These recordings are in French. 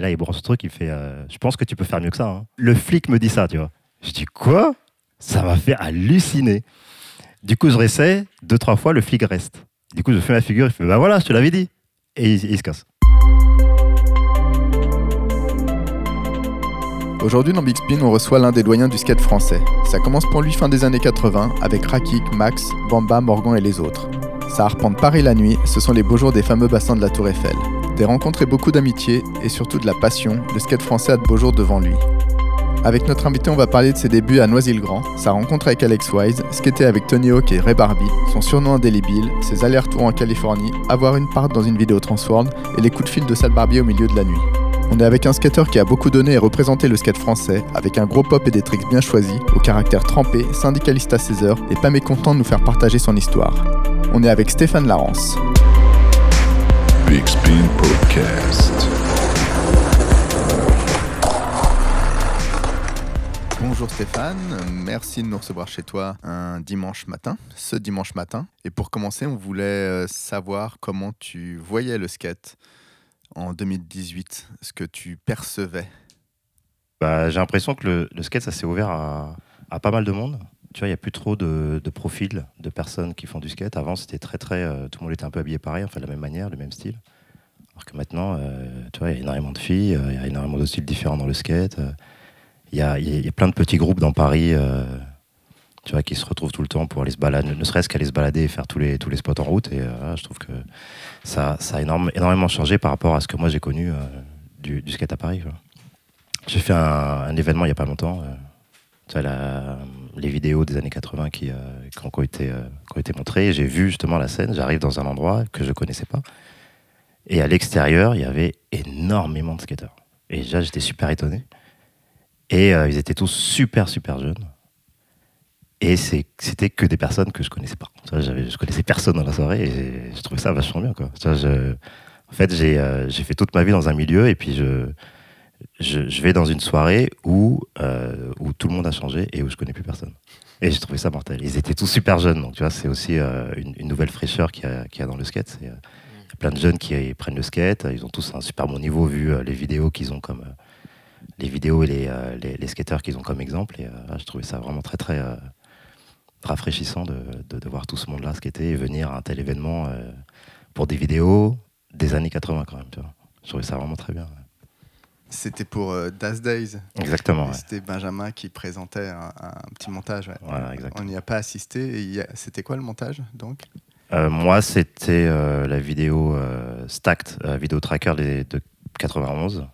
Là, il branche ce truc, il fait euh, Je pense que tu peux faire mieux que ça. hein. Le flic me dit ça, tu vois. Je dis Quoi? Ça m'a fait halluciner. Du coup, je réessaie, deux, trois fois, le flic reste. Du coup, je fais ma figure, il fait Bah voilà, je te l'avais dit. Et il, il se casse. Aujourd'hui dans Big Spin, on reçoit l'un des doyens du skate français. Ça commence pour lui fin des années 80 avec Rakik, Max, Bamba, Morgan et les autres. Ça arpente Paris la nuit, ce sont les beaux jours des fameux bassins de la Tour Eiffel. Des rencontres et beaucoup d'amitié et surtout de la passion, le skate français a de beaux jours devant lui. Avec notre invité, on va parler de ses débuts à Noisy-le-Grand, sa rencontre avec Alex Wise, skater avec Tony Hawk et Ray Barbie, son surnom indélébile, ses allers-retours en Californie, avoir une part dans une vidéo Transworld et les coups de fil de Sal Barbier au milieu de la nuit. On est avec un skater qui a beaucoup donné et représenté le skate français, avec un gros pop et des tricks bien choisis, au caractère trempé, syndicaliste à ses heures, et pas mécontent de nous faire partager son histoire. On est avec Stéphane Larence. Big Spin Podcast. Bonjour Stéphane, merci de nous recevoir chez toi un dimanche matin, ce dimanche matin. Et pour commencer, on voulait euh, savoir comment tu voyais le skate en 2018, ce que tu percevais. Bah, j'ai l'impression que le, le skate, ça s'est ouvert à, à pas mal de monde. Tu vois, il n'y a plus trop de, profils de personnes qui font du skate. Avant, c'était très, très. euh, tout le monde était un peu habillé pareil, enfin, de la même manière, le même style. Alors que maintenant, euh, tu vois, il y a énormément de filles, euh, il y a énormément de styles différents dans le skate. Il y, a, y a- plein de petits groupes dans Paris, tu vois, qui se retrouvent tout le temps pour aller se balader, ne serait-ce qu'aller se balader et faire tous les, tous les spots en route. Et je trouve que ça, ça a énorme- énormément changé par rapport à ce que moi j'ai connu du, du skate à Paris. J'ai fait un, un événement il n'y a pas longtemps. Les vidéos des années 80 qui, euh, euh, qui ont été montrées. J'ai vu justement la scène. J'arrive dans un endroit que je connaissais pas. Et à l'extérieur, il y avait énormément de skateurs. Et déjà, j'étais super étonné. Et euh, ils étaient tous super, super jeunes. Et c'était que des personnes que je connaissais pas. J'avais- je connaissais personne dans la soirée et je trouvais ça vachement bien. Quoi. En fait, j'ai fait toute ma vie dans un milieu et puis je, je, je vais dans une soirée où, euh, où tout le monde a changé et où je connais plus personne. Et j'ai trouvé ça mortel. Ils étaient tous super jeunes, donc tu vois, c'est aussi euh, une, une nouvelle fraîcheur qu'il y, a- y a dans le skate. Il y a plein de jeunes qui euh, prennent le skate, ils ont tous un super bon niveau vu les vidéos qu'ils ont comme les vidéos et les, les, les skateurs qu'ils ont comme exemple. Et je trouvais ça vraiment très très rafraîchissant de, de, de voir tout ce monde-là skater et venir à un tel événement pour des vidéos des années 80 quand même. Tu vois. Je trouvais ça vraiment très bien. C'était pour euh, Das Days. Exactement. Ouais. C'était Benjamin qui présentait un, un petit montage. ouais. Voilà, exactement. On n'y a pas assisté. a- C'était quoi le montage donc? Euh, moi, c'était euh, la vidéo euh, Stacked, euh, vidéo tracker des- de 91.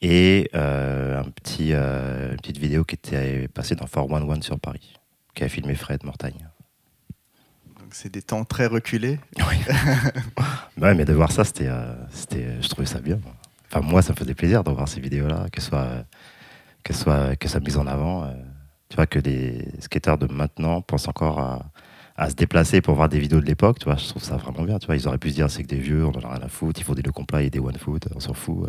Et un petit, une petite vidéo qui était passée dans 411 sur Paris, qui a filmé Fred Mortagne. Donc c'est des temps très reculés. Ouais, mais de voir ça, c'était, c'était, je trouvais ça bien. Enfin, moi, ça me faisait plaisir de voir ces vidéos-là, que soit, que soit, que ça mise en avant. euh. tu vois, que des skateurs de maintenant pensent encore à, à se déplacer pour voir des vidéos de l'époque. Tu vois, je trouve ça vraiment bien. Tu vois, ils auraient pu se dire, c'est que des vieux, on en a rien à foutre, il faut des le comply et des one foot, on s'en fout.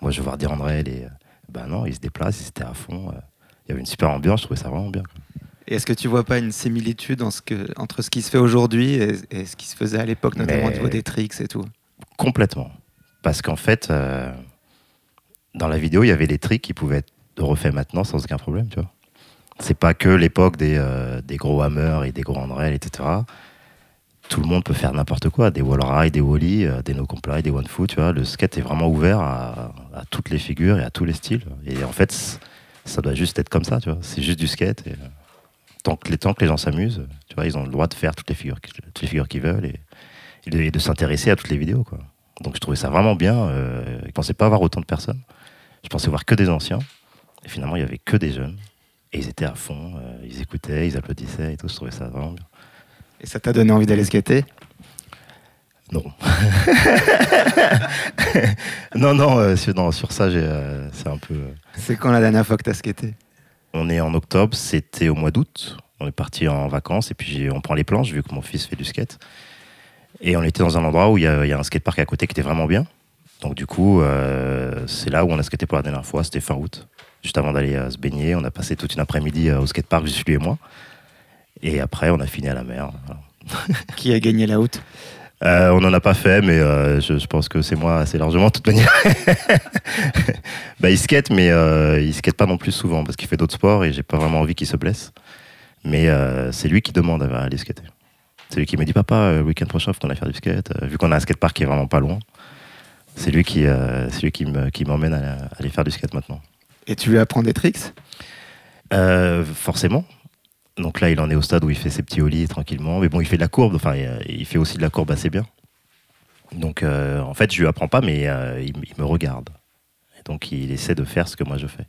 Moi, je veux voir des André, les. Ben non, ils se déplacent, ils étaient à fond. euh. Il y avait une super ambiance, je trouvais ça vraiment bien. Et est-ce que tu vois pas une similitude en ce que, entre ce qui se fait aujourd'hui et, et ce qui se faisait à l'époque, notamment au niveau des tricks et tout? Complètement. Parce qu'en fait, euh, dans la vidéo, il y avait des tricks qui pouvaient être refaits maintenant sans aucun problème, tu vois. C'est pas que l'époque des, euh, gros hammers et des gros handrails, etc. Tout le monde peut faire n'importe quoi, des wall ride, des wally, euh, des no comply, des one foot, tu vois. Le skate est vraiment ouvert à, toutes les figures et à tous les styles. Et en fait, ça doit juste être comme ça, tu vois. C'est juste du skate. Euh, tant, que les, gens s'amusent, tu vois, ils ont le droit de faire toutes les figures, figures qu'ils veulent et, de, de s'intéresser à toutes les vidéos, quoi. Donc je trouvais ça vraiment bien. Euh, je pensais pas avoir autant de personnes. Je pensais voir que des anciens. Et finalement, il y avait que des jeunes. Et ils étaient à fond. euh, ils écoutaient, ils applaudissaient et tout. Je trouvais ça vraiment bien. Et ça t'a donné envie d'aller skater? Non. non, non, euh, sur, non, sur ça, c'est un peu. C'est quand la dernière fois que t'as skaté? On est en octobre, c'était au mois d'août. On est parti en vacances et puis on prend les planches vu que mon fils fait du skate. Et on était dans un endroit où il y, a il y a un skatepark à côté qui était vraiment bien. Donc du coup, euh, c'est là où on a skaté pour la dernière fois, c'était fin août. Juste avant d'aller euh, se baigner, on a passé toute une après-midi euh, au skatepark, juste lui et moi. Et après, on a fini à la mer. voilà. Qui a gagné la route? Euh, on n'en a pas fait, mais euh, je, je pense que c'est moi assez largement, de toute manière. bah, il skate, mais euh, il skate pas non plus souvent parce qu'il fait d'autres sports et j'ai pas vraiment envie qu'il se blesse. Mais c'est lui qui demande à aller skater. C'est lui qui me dit Papa, euh, le week-end prochain, faut qu'on aille faire du skate. Euh, vu qu'on a un skatepark qui est vraiment pas loin, c'est lui qui, euh, c'est lui qui me- qui m'emmène à, à aller faire du skate maintenant. Et tu lui apprends des tricks? Forcément. Donc là, il en est au stade où il fait ses petits ollies tranquillement. Mais bon, il fait de la courbe. Enfin, il, il fait aussi de la courbe assez bien. Donc, euh, en fait, je lui apprends pas, mais euh, il, il me regarde. Et donc, il essaie de faire ce que moi je fais.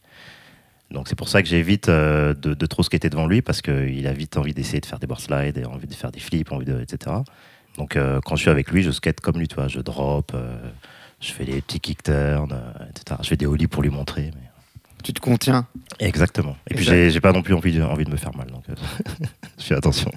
Donc, c'est pour ça que j'évite euh, de, de trop skater devant lui parce qu'il a vite envie d'essayer de faire des board slides, et envie de faire des flips, envie de, etc. Donc, euh, quand je suis avec lui, je skate comme lui, tu vois. Je drop, euh, je fais des petits kick turns, etc. Je fais des ollies pour lui montrer. mais- Tu te contiens Exactement. Et, puis j'ai pas non plus envie de, envie de me faire mal, donc je fais attention.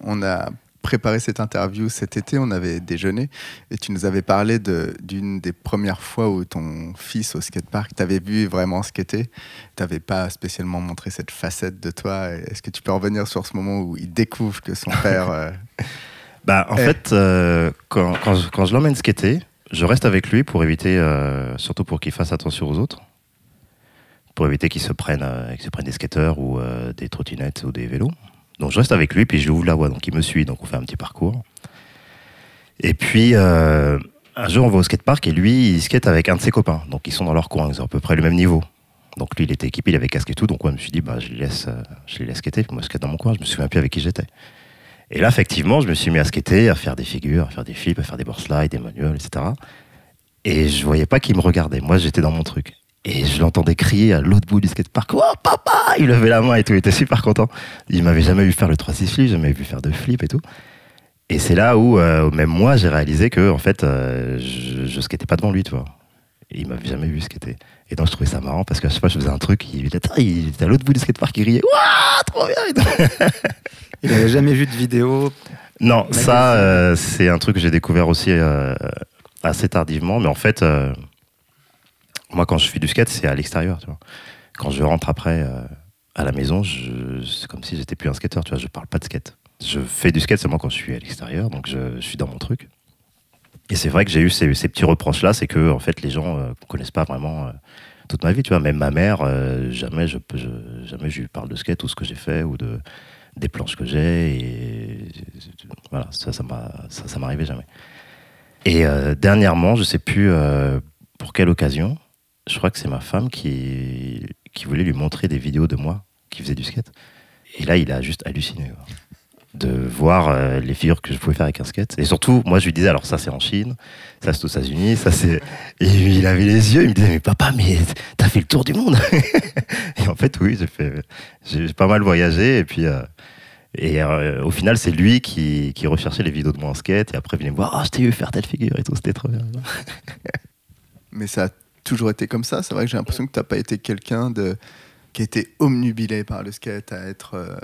On a préparé cette interview cet été, on avait déjeuné et tu nous avais parlé de- d'une des premières fois où ton fils au skatepark t'avait vu vraiment skater. T'avais pas spécialement montré cette facette de toi. Est-ce que tu peux revenir sur ce moment où il découvre que son père. euh, Bah, en fait, euh, quand, quand je, quand je l'emmène skater, je reste avec lui pour éviter, euh, surtout pour qu'il fasse attention aux autres, pour éviter qu'il se prenne, euh, se prenne des skateurs ou euh, des trottinettes ou des vélos. Donc je reste avec lui, puis je lui ouvre la voie, donc il me suit, donc on fait un petit parcours. Et puis, euh, un jour, on va au skatepark et lui, il skate avec un de ses copains. Donc ils sont dans leur coin, ils ont à peu près le même niveau. Donc lui, il était équipé, il avait casque et tout, donc ouais, je me suis dit, bah, je, les laisse, euh, je les laisse skater, moi je skate dans mon coin, je me souviens plus avec qui j'étais. Et là, effectivement, je me suis mis à skater, à faire des figures, à faire des flips, à faire des board des manuels, etc. Et je voyais pas qu'il me regardait. Moi, j'étais dans mon truc. Et je l'entendais crier à l'autre bout du skatepark Oh, papa Il levait la main et tout, il était super content. Il m'avait jamais vu faire le 3-6 flip, jamais vu faire de flip et tout. Et c'est là où, euh, même moi, j'ai réalisé que, en fait, euh, je, je skatais pas devant lui, tu vois. Et il m'avait jamais vu skater. Et donc, je trouvais ça marrant parce qu'à chaque fois, je faisais un truc, il était, il était à l'autre bout du skatepark, il riait Waouh, trop bien. Il n'avait jamais vu de vidéo. Non, ça, euh, c'est un truc que j'ai découvert aussi euh, assez tardivement. Mais en fait, moi, quand je fais du skate, c'est à l'extérieur. Quand je rentre après euh, à la maison, c'est comme si j'étais plus un skateur. Tu vois, je parle pas de skate. Je fais du skate seulement quand je suis à l'extérieur, donc je, suis dans mon truc. Et c'est vrai que j'ai eu ces, petits reproches-là, c'est que en fait, les gens euh, connaissent pas vraiment euh, toute ma vie. Tu vois, même ma mère, euh, jamais je, jamais je lui parle de skate ou ce que j'ai fait ou de des planches que j'ai et voilà ça ça m'a ça, ça m'arrivait jamais et dernièrement je sais plus pour quelle occasion je crois que c'est ma femme qui voulait lui montrer des vidéos de moi qui faisait du skate. Et là il a juste halluciné de voir euh, les figures que je pouvais faire avec un skate. Et surtout moi je lui disais alors ça c'est en Chine ça c'est aux États-Unis ça c'est et il avait les yeux il me disait mais papa mais t'as fait le tour du monde et en fait oui j'ai fait pas mal voyagé et puis euh, et euh, au final c'est lui qui, recherchait les vidéos de moi en skate et après il venait me voir oh je t'ai vu faire telle figure et tout c'était trop bien Mais ça toujours été comme ça. C'est vrai que j'ai l'impression que tu n'as pas été quelqu'un de... qui a été omnubilé par le skate, à être euh,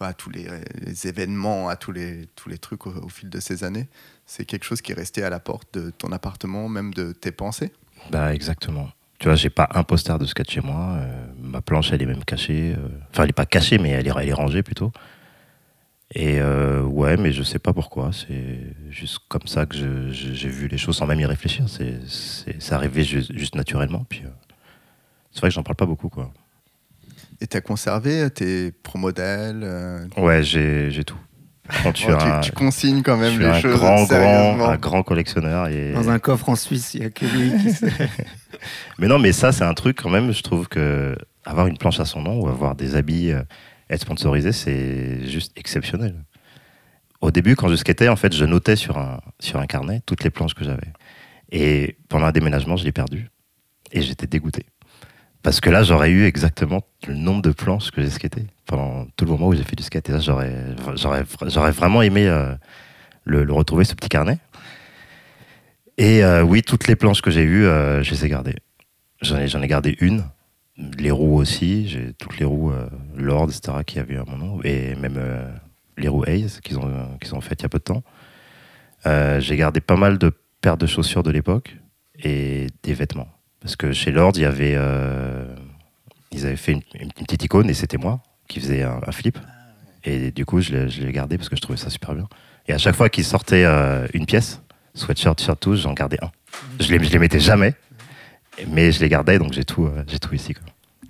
à tous les, les événements, à tous les, tous les trucs au, au fil de ces années. C'est quelque chose qui est resté à la porte de ton appartement, même de tes pensées. bah exactement tu vois j'ai pas un poster de skate chez moi euh, ma planche elle est même cachée euh, enfin elle est pas cachée mais elle est, elle est rangée plutôt et euh, ouais mais je sais pas pourquoi. C'est juste comme ça que j'ai vu les choses sans même y réfléchir. C'est arrivé juste, juste naturellement puis euh, c'est vrai que j'en parle pas beaucoup quoi. Et tu as conservé tes pro-modèles. euh, ouais j'ai j'ai tout. Quand tu, oh, as tu, un- tu consignes quand je même suis les un choses grand grand un grand collectionneur et Dans un coffre en Suisse, il n'y a que lui qui sait. Mais non, mais ça, c'est un truc quand même, je trouve que avoir une planche à son nom ou avoir des habits, euh, être sponsorisé, c'est juste exceptionnel. Au début, quand je skatais, en fait, je notais sur un, sur un carnet toutes les planches que j'avais. Et pendant un déménagement, je l'ai perdu. Et j'étais dégoûté. Parce que là, j'aurais eu exactement le nombre de planches que j'ai skatées pendant tout le moment où j'ai fait du skate. Et là, j'aurais, vraiment aimé euh, le, le retrouver, ce petit carnet. Et euh, oui, toutes les planches que j'ai eues, euh, je les ai gardées. J'en ai, j'en ai gardé une. Les roues aussi. J'ai toutes les roues euh, Lord, etc., qui avaient mon nom. Et même euh, les roues Hayes qu'ils ont, qu'ils ont faites il y a peu de temps. Euh, j'ai gardé pas mal de paires de chaussures de l'époque et des vêtements. Parce que chez Lord, il y avait, ils avaient fait une, petite icône et c'était moi qui faisais un, flip. Et du coup, je l'ai, gardé parce que je trouvais ça super bien. Et à chaque fois qu'ils sortaient euh, une pièce, sweatshirt, t-shirt, tout, j'en gardais un. Je les, je les mettais jamais, mais je les gardais, donc j'ai tout, euh, j'ai tout ici.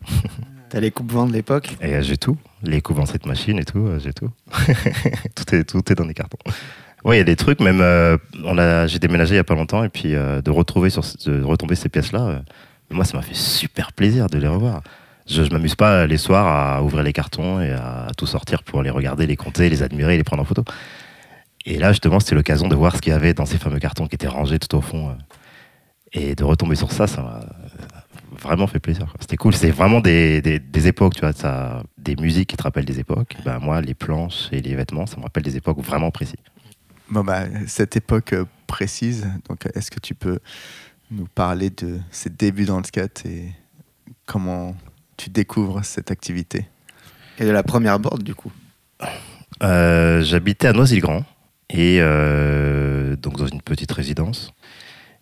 T'as les coupes vents de l'époque? Et euh, j'ai tout, les coups en cette machine et tout, euh, j'ai tout. tout, est, tout est dans des cartons. Oui, il y a des trucs, même, euh, on a, j'ai déménagé il y a pas longtemps, et puis euh, de, retrouver sur, de retomber ces pièces-là, euh, moi, ça m'a fait super plaisir de les revoir. Je, je m'amuse pas les soirs à ouvrir les cartons et à tout sortir pour les regarder, les compter, les admirer, les prendre en photo. Et là, justement, c'était l'occasion de voir ce qu'il y avait dans ces fameux cartons qui étaient rangés tout au fond. Et de retomber sur ça, ça m'a vraiment fait plaisir. C'était cool. C'est vraiment des, des, des époques, tu vois, ça, des musiques qui te rappellent des époques. Ben, moi, les planches et les vêtements, ça me rappelle des époques vraiment précises. Bon, bah, cette époque euh, précise, donc est-ce que tu peux nous parler de ses débuts dans le skate et comment tu découvres cette activité? Et de la première board, du coup? Euh, J'habitais à Noisy-le-Grand et euh, donc dans une petite résidence.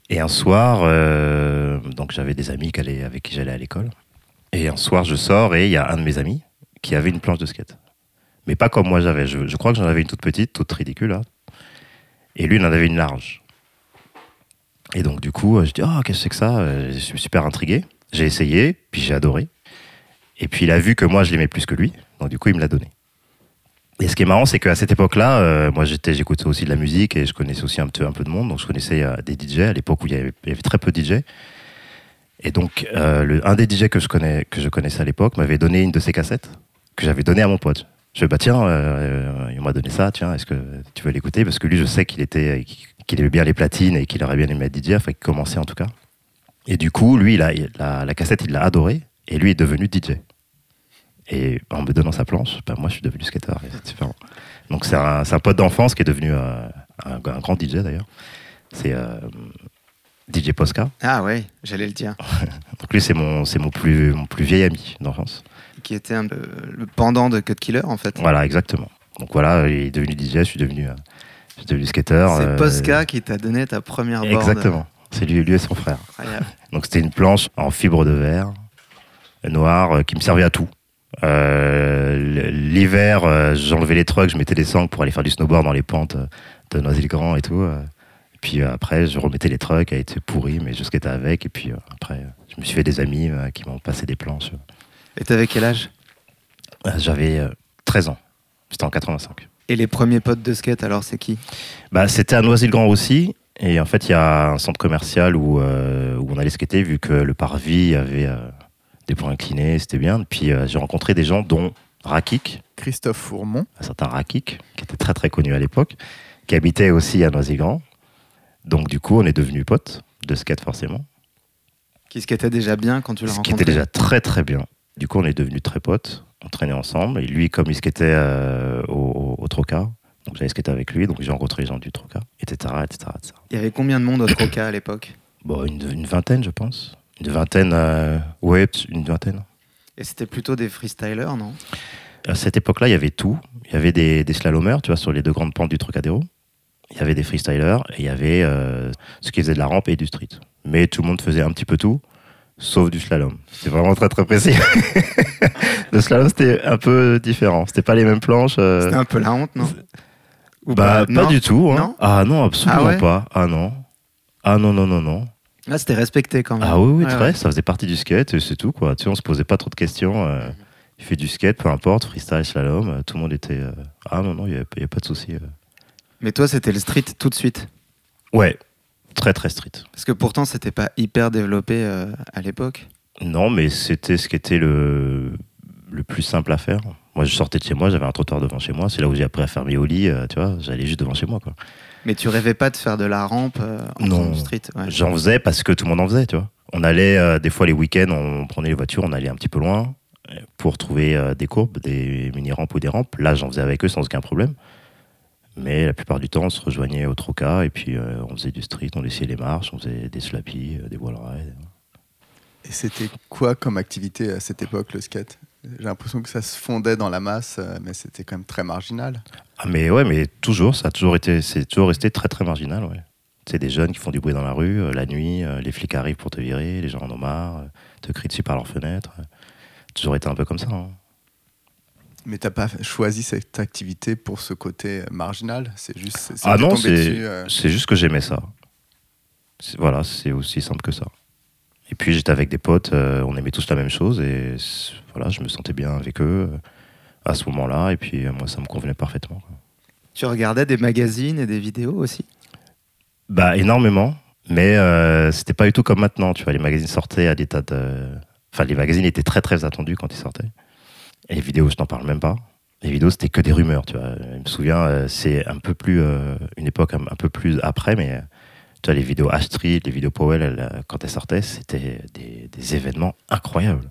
Et un soir, euh, donc j'avais des amis avec qui j'allais à l'école. Et un soir, je sors et il y a un de mes amis qui avait une planche de skate. Mais pas comme moi j'avais. Je, crois que j'en avais une toute petite, toute ridicule. là. Et lui, il en avait une large. Et donc, du coup, je dis Oh, qu'est-ce que c'est que ça? Euh, Je suis super intrigué. J'ai essayé, puis j'ai adoré. Et puis, il a vu que moi, je l'aimais plus que lui. Donc, du coup, il me l'a donné. Et ce qui est marrant, c'est qu'à cette époque-là, euh, moi j'écoutais aussi de la musique et je connaissais aussi un peu, un peu de monde. Donc je connaissais euh, des DJ à l'époque où il y, avait, très peu de DJ. Et donc euh, un des DJ que je, connaissais à l'époque m'avait donné une de ses cassettes que j'avais donnée à mon pote. Je lui ai dit, bah tiens, il m'a donné ça, tiens, est-ce que tu veux l'écouter? Parce que lui, je sais qu'il était, qu'il aimait bien les platines et qu'il aurait bien aimé être DJ, enfin qu'il commençait en tout cas. Et du coup, lui, la, la cassette, il l'a adorée et lui est devenu DJ. Et en me donnant sa planche, bah, moi je suis devenu skater. Donc c'est un, pote d'enfance qui est devenu euh, un, un grand DJ d'ailleurs. C'est euh, DJ Posca. Ah ouais, j'allais le dire. Donc lui c'est mon, plus, mon plus vieil ami d'enfance. Qui était un le pendant de Cut Killer, en fait. Voilà, exactement. Donc voilà, il est devenu DJ, je suis devenu, euh, je suis devenu skater. C'est Posca qui t'a donné ta première board. Exactement. C'est lui, lui et son frère. Donc c'était une planche en fibre de verre, noire, qui me servait à tout. Euh, L'hiver, euh, j'enlevais les trucks, je mettais des sangles pour aller faire du snowboard dans les pentes euh, de Noisy-le-Grand et tout. Et puis après, je remettais les trucks, elle était pourrie, mais je skatais avec. Et puis après, je me suis fait des amis qui m'ont passé des planches. Et t'avais quel âge? J'avais euh, 13 ans. C'était en 85. Et les premiers potes de skate, alors, c'est qui? Bah, c'était à Noisy-le-Grand aussi. Et en fait, il y a un centre commercial où, euh, où on allait skater, vu que le parvis avait euh, des points inclinés, c'était bien. Puis euh, j'ai rencontré des gens, dont Rakik, Christophe Fourmont, un certain Rakik, qui était très très connu à l'époque, qui habitait aussi à Noisy-le-Grand. Donc du coup, on est devenus potes, de skate forcément, Qui skatait déjà bien quand tu l'as rencontré qui était déjà très très bien. Du coup, on est devenus très potes, on traînait ensemble. Et lui, comme il skatait euh, au, au, au Troca, donc j'avais skaté avec lui, donc j'ai rencontré les gens du Troca, etc. etc., etc. Il y avait combien de monde au Troca à l'époque? Bon, une, une vingtaine, je pense. Une vingtaine, euh, ouais, une vingtaine. Et c'était plutôt des freestylers, non? À cette époque-là, il y avait tout. Il y avait des, des slalomers, tu vois, sur les deux grandes pentes du Trocadéro. Il y avait des freestylers et il y avait euh, ceux qui faisaient de la rampe et du street. Mais tout le monde faisait un petit peu tout, sauf du slalom. C'était vraiment très très précis. le slalom, c'était un peu différent. C'était pas les mêmes planches. euh, C'était un peu la honte, non? Ou bah, pas Non? du tout. hein. Non? Ah non, absolument Ah ouais? pas. Ah non. Ah non, non, non, non. Là, c'était respecté quand même. Ah oui, oui, Ouais, très, ouais. ça faisait partie du skate et c'est tout quoi. Tu sais, on se posait pas trop de questions. euh, il fait du skate, peu importe, freestyle, slalom, euh, tout le monde était. euh, Ah non, non, il n'y avait pas de souci. euh. Mais toi, c'était le street tout de suite? Ouais, très très street. Parce que pourtant, c'était pas hyper développé euh, à l'époque. Non, mais c'était ce qui était le, le plus simple à faire. Moi, je sortais de chez moi, j'avais un trottoir devant chez moi. C'est là où j'ai appris à faire mes ollies, euh, tu vois. J'allais juste devant chez moi, quoi. Mais tu rêvais pas de faire de la rampe euh, en Non. street ouais. J'en faisais parce que tout le monde en faisait, tu vois. On allait, euh, des fois, les week-ends, on prenait les voitures, on allait un petit peu loin euh, pour trouver euh, des courbes, des mini-rampes ou des rampes. Là, j'en faisais avec eux sans aucun problème. Mais la plupart du temps, on se rejoignait au Troca et puis euh, on faisait du street, on laissait les marches, on faisait des slappies, euh, des wall rides. Et c'était quoi comme activité à cette époque, le skate? J'ai l'impression que ça se fondait dans la masse, euh, mais c'était quand même très marginal. Ah, mais ouais, mais toujours, ça a toujours été, c'est toujours resté très très marginal, ouais. C'est des jeunes qui font du bruit dans la rue, euh, la nuit, euh, les flics arrivent pour te virer, les gens en ont marre, euh, te crient dessus par leurs fenêtres. euh. toujours été un peu comme ça. hein. Mais t'as pas choisi cette activité pour ce côté marginal? C'est juste. c'est- Ah non, c'est dessus, c'est juste que j'aimais ça. C'est- Voilà, c'est aussi simple que ça. Et puis j'étais avec des potes, euh, on aimait tous la même chose et voilà, je me sentais bien avec eux euh, à ce moment-là. Et puis euh, moi, ça me convenait parfaitement. quoi. Tu regardais des magazines et des vidéos aussi? Bah énormément, mais euh, c'était pas du tout comme maintenant. Tu vois, les magazines sortaient à des tas de. Enfin, les magazines étaient très très attendus quand ils sortaient. Et les vidéos, je t'en parle même pas. Les vidéos, c'était que des rumeurs. Tu vois, je me souviens, c'est un peu plus euh, une époque un, un peu plus après, mais vois, les vidéos H-Street, les vidéos Powell, euh, quand elles sortaient, c'était des, événements incroyables.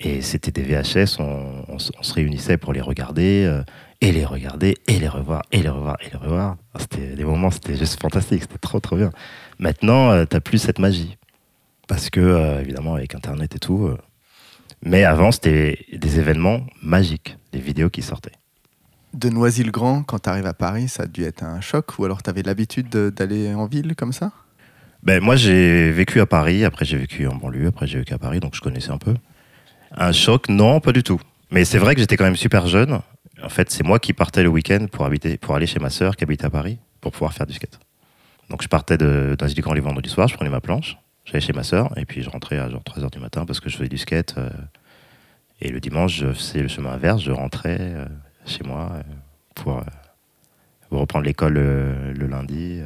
Et c'était des VHS, on, se- réunissait pour les regarder, euh, et les regarder, et les revoir, et les revoir, et les revoir. C'était des moments, c'était juste fantastique, c'était trop trop bien. Maintenant, euh, t'as plus cette magie. Parce que, euh, évidemment, avec Internet et tout. mais avant, c'était des événements magiques, des vidéos qui sortaient. De Noisy-le-Grand, quand t'arrives à Paris, ça a dû être un choc Ou alors t'avais l'habitude de- d'aller en ville comme ça? Ben, moi, j'ai vécu à Paris, après j'ai vécu en banlieue, après j'ai vécu à Paris, donc je connaissais un peu. Un choc, non, pas du tout. Mais c'est vrai que j'étais quand même super jeune. En fait, c'est moi qui partais le week-end pour, pour aller chez ma sœur qui habite à Paris, pour pouvoir faire du skate. Donc je partais de, d'un grand les vendredis soir, je prenais ma planche, j'allais chez ma sœur, et puis je rentrais à genre 3h du matin parce que je faisais du skate. euh, et le dimanche, je faisais le chemin inverse, je rentrais euh, chez moi euh, pour, euh, pour reprendre l'école euh, le lundi.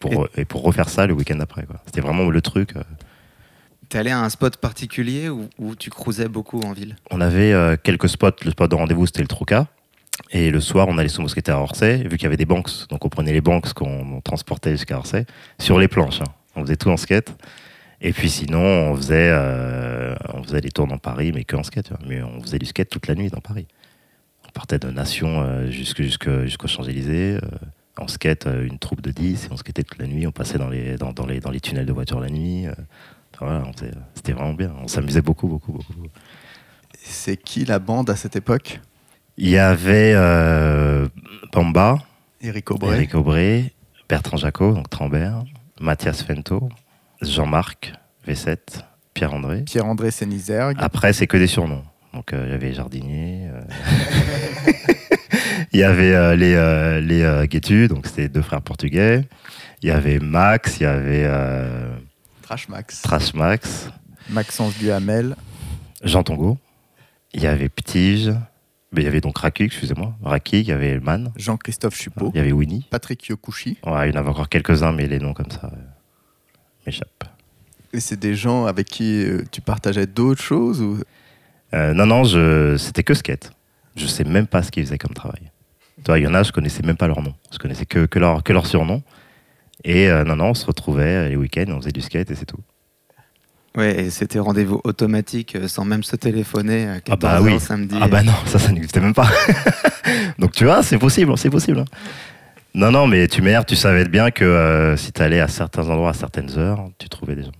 pour, et... pour refaire ça le week-end après. C'était vraiment le truc. T'es allé à un spot particulier où, tu cruisais beaucoup en ville? On avait euh, quelques spots. Le spot de rendez-vous, c'était le Troca. Et le soir, on allait sur Mousquetaire à Orsay, vu qu'il y avait des banks. Donc on prenait les banks qu'on transportait jusqu'à Orsay, sur les planches. hein. On faisait tout en skate. Et puis sinon, on faisait, euh, on faisait des tours dans Paris, mais que en skate. tu vois. Mais on faisait du skate toute la nuit dans Paris. On partait de Nation euh, jusqu'aux Champs-Élysées. euh, en skate, euh, une troupe de 10, et on skatait toute la nuit. On passait dans les, dans, dans les, dans les tunnels de voiture la nuit. euh. Voilà, on c'était vraiment bien. On s'amusait beaucoup, beaucoup, beaucoup. C'est qui la bande à cette époque? Il y avait euh, Bamba, Eric Aubray. Eric Aubray, Bertrand Jacot, donc Trambert, Mathias Fento, Jean-Marc V7, Pierre-André. Pierre-André Sénizergue. Après, c'est que des surnoms. Donc, euh, il y avait Jardinier. euh, il y avait euh, les, les donc c'était deux frères portugais. Il y avait Max, il y avait Trash Max. Trash Max, Maxence Duhamel. Jean Tongo. Il y avait Ptige. Mais il y avait donc Raki, excusez-moi. Raki, il y avait Man. Jean-Christophe Chupot. Il y avait Winnie. Patrick Yokushi. Ouais, il y en avait encore quelques-uns, mais les noms comme ça euh, m'échappent. Et c'est des gens avec qui euh, tu partageais d'autres choses ou... Euh, non, non, je... c'était que skate. Je sais même pas ce qu'ils faisaient comme travail. Tu vois, il y en a, je connaissais même pas leur nom. Je connaissais que, que, leur, que leur surnom. Et euh, non, non, on se retrouvait les week-ends, on faisait du skate et c'est tout. Ouais, et c'était rendez-vous automatique euh, sans même se téléphoner à 14 Ah bah oui. samedi. Ah bah non, ça, ça n'existait même pas. Donc tu vois, c'est possible, c'est possible. hein. Non, non, mais tu m'énerves, tu savais bien que euh, si tu allais à certains endroits à certaines heures, tu trouvais des gens.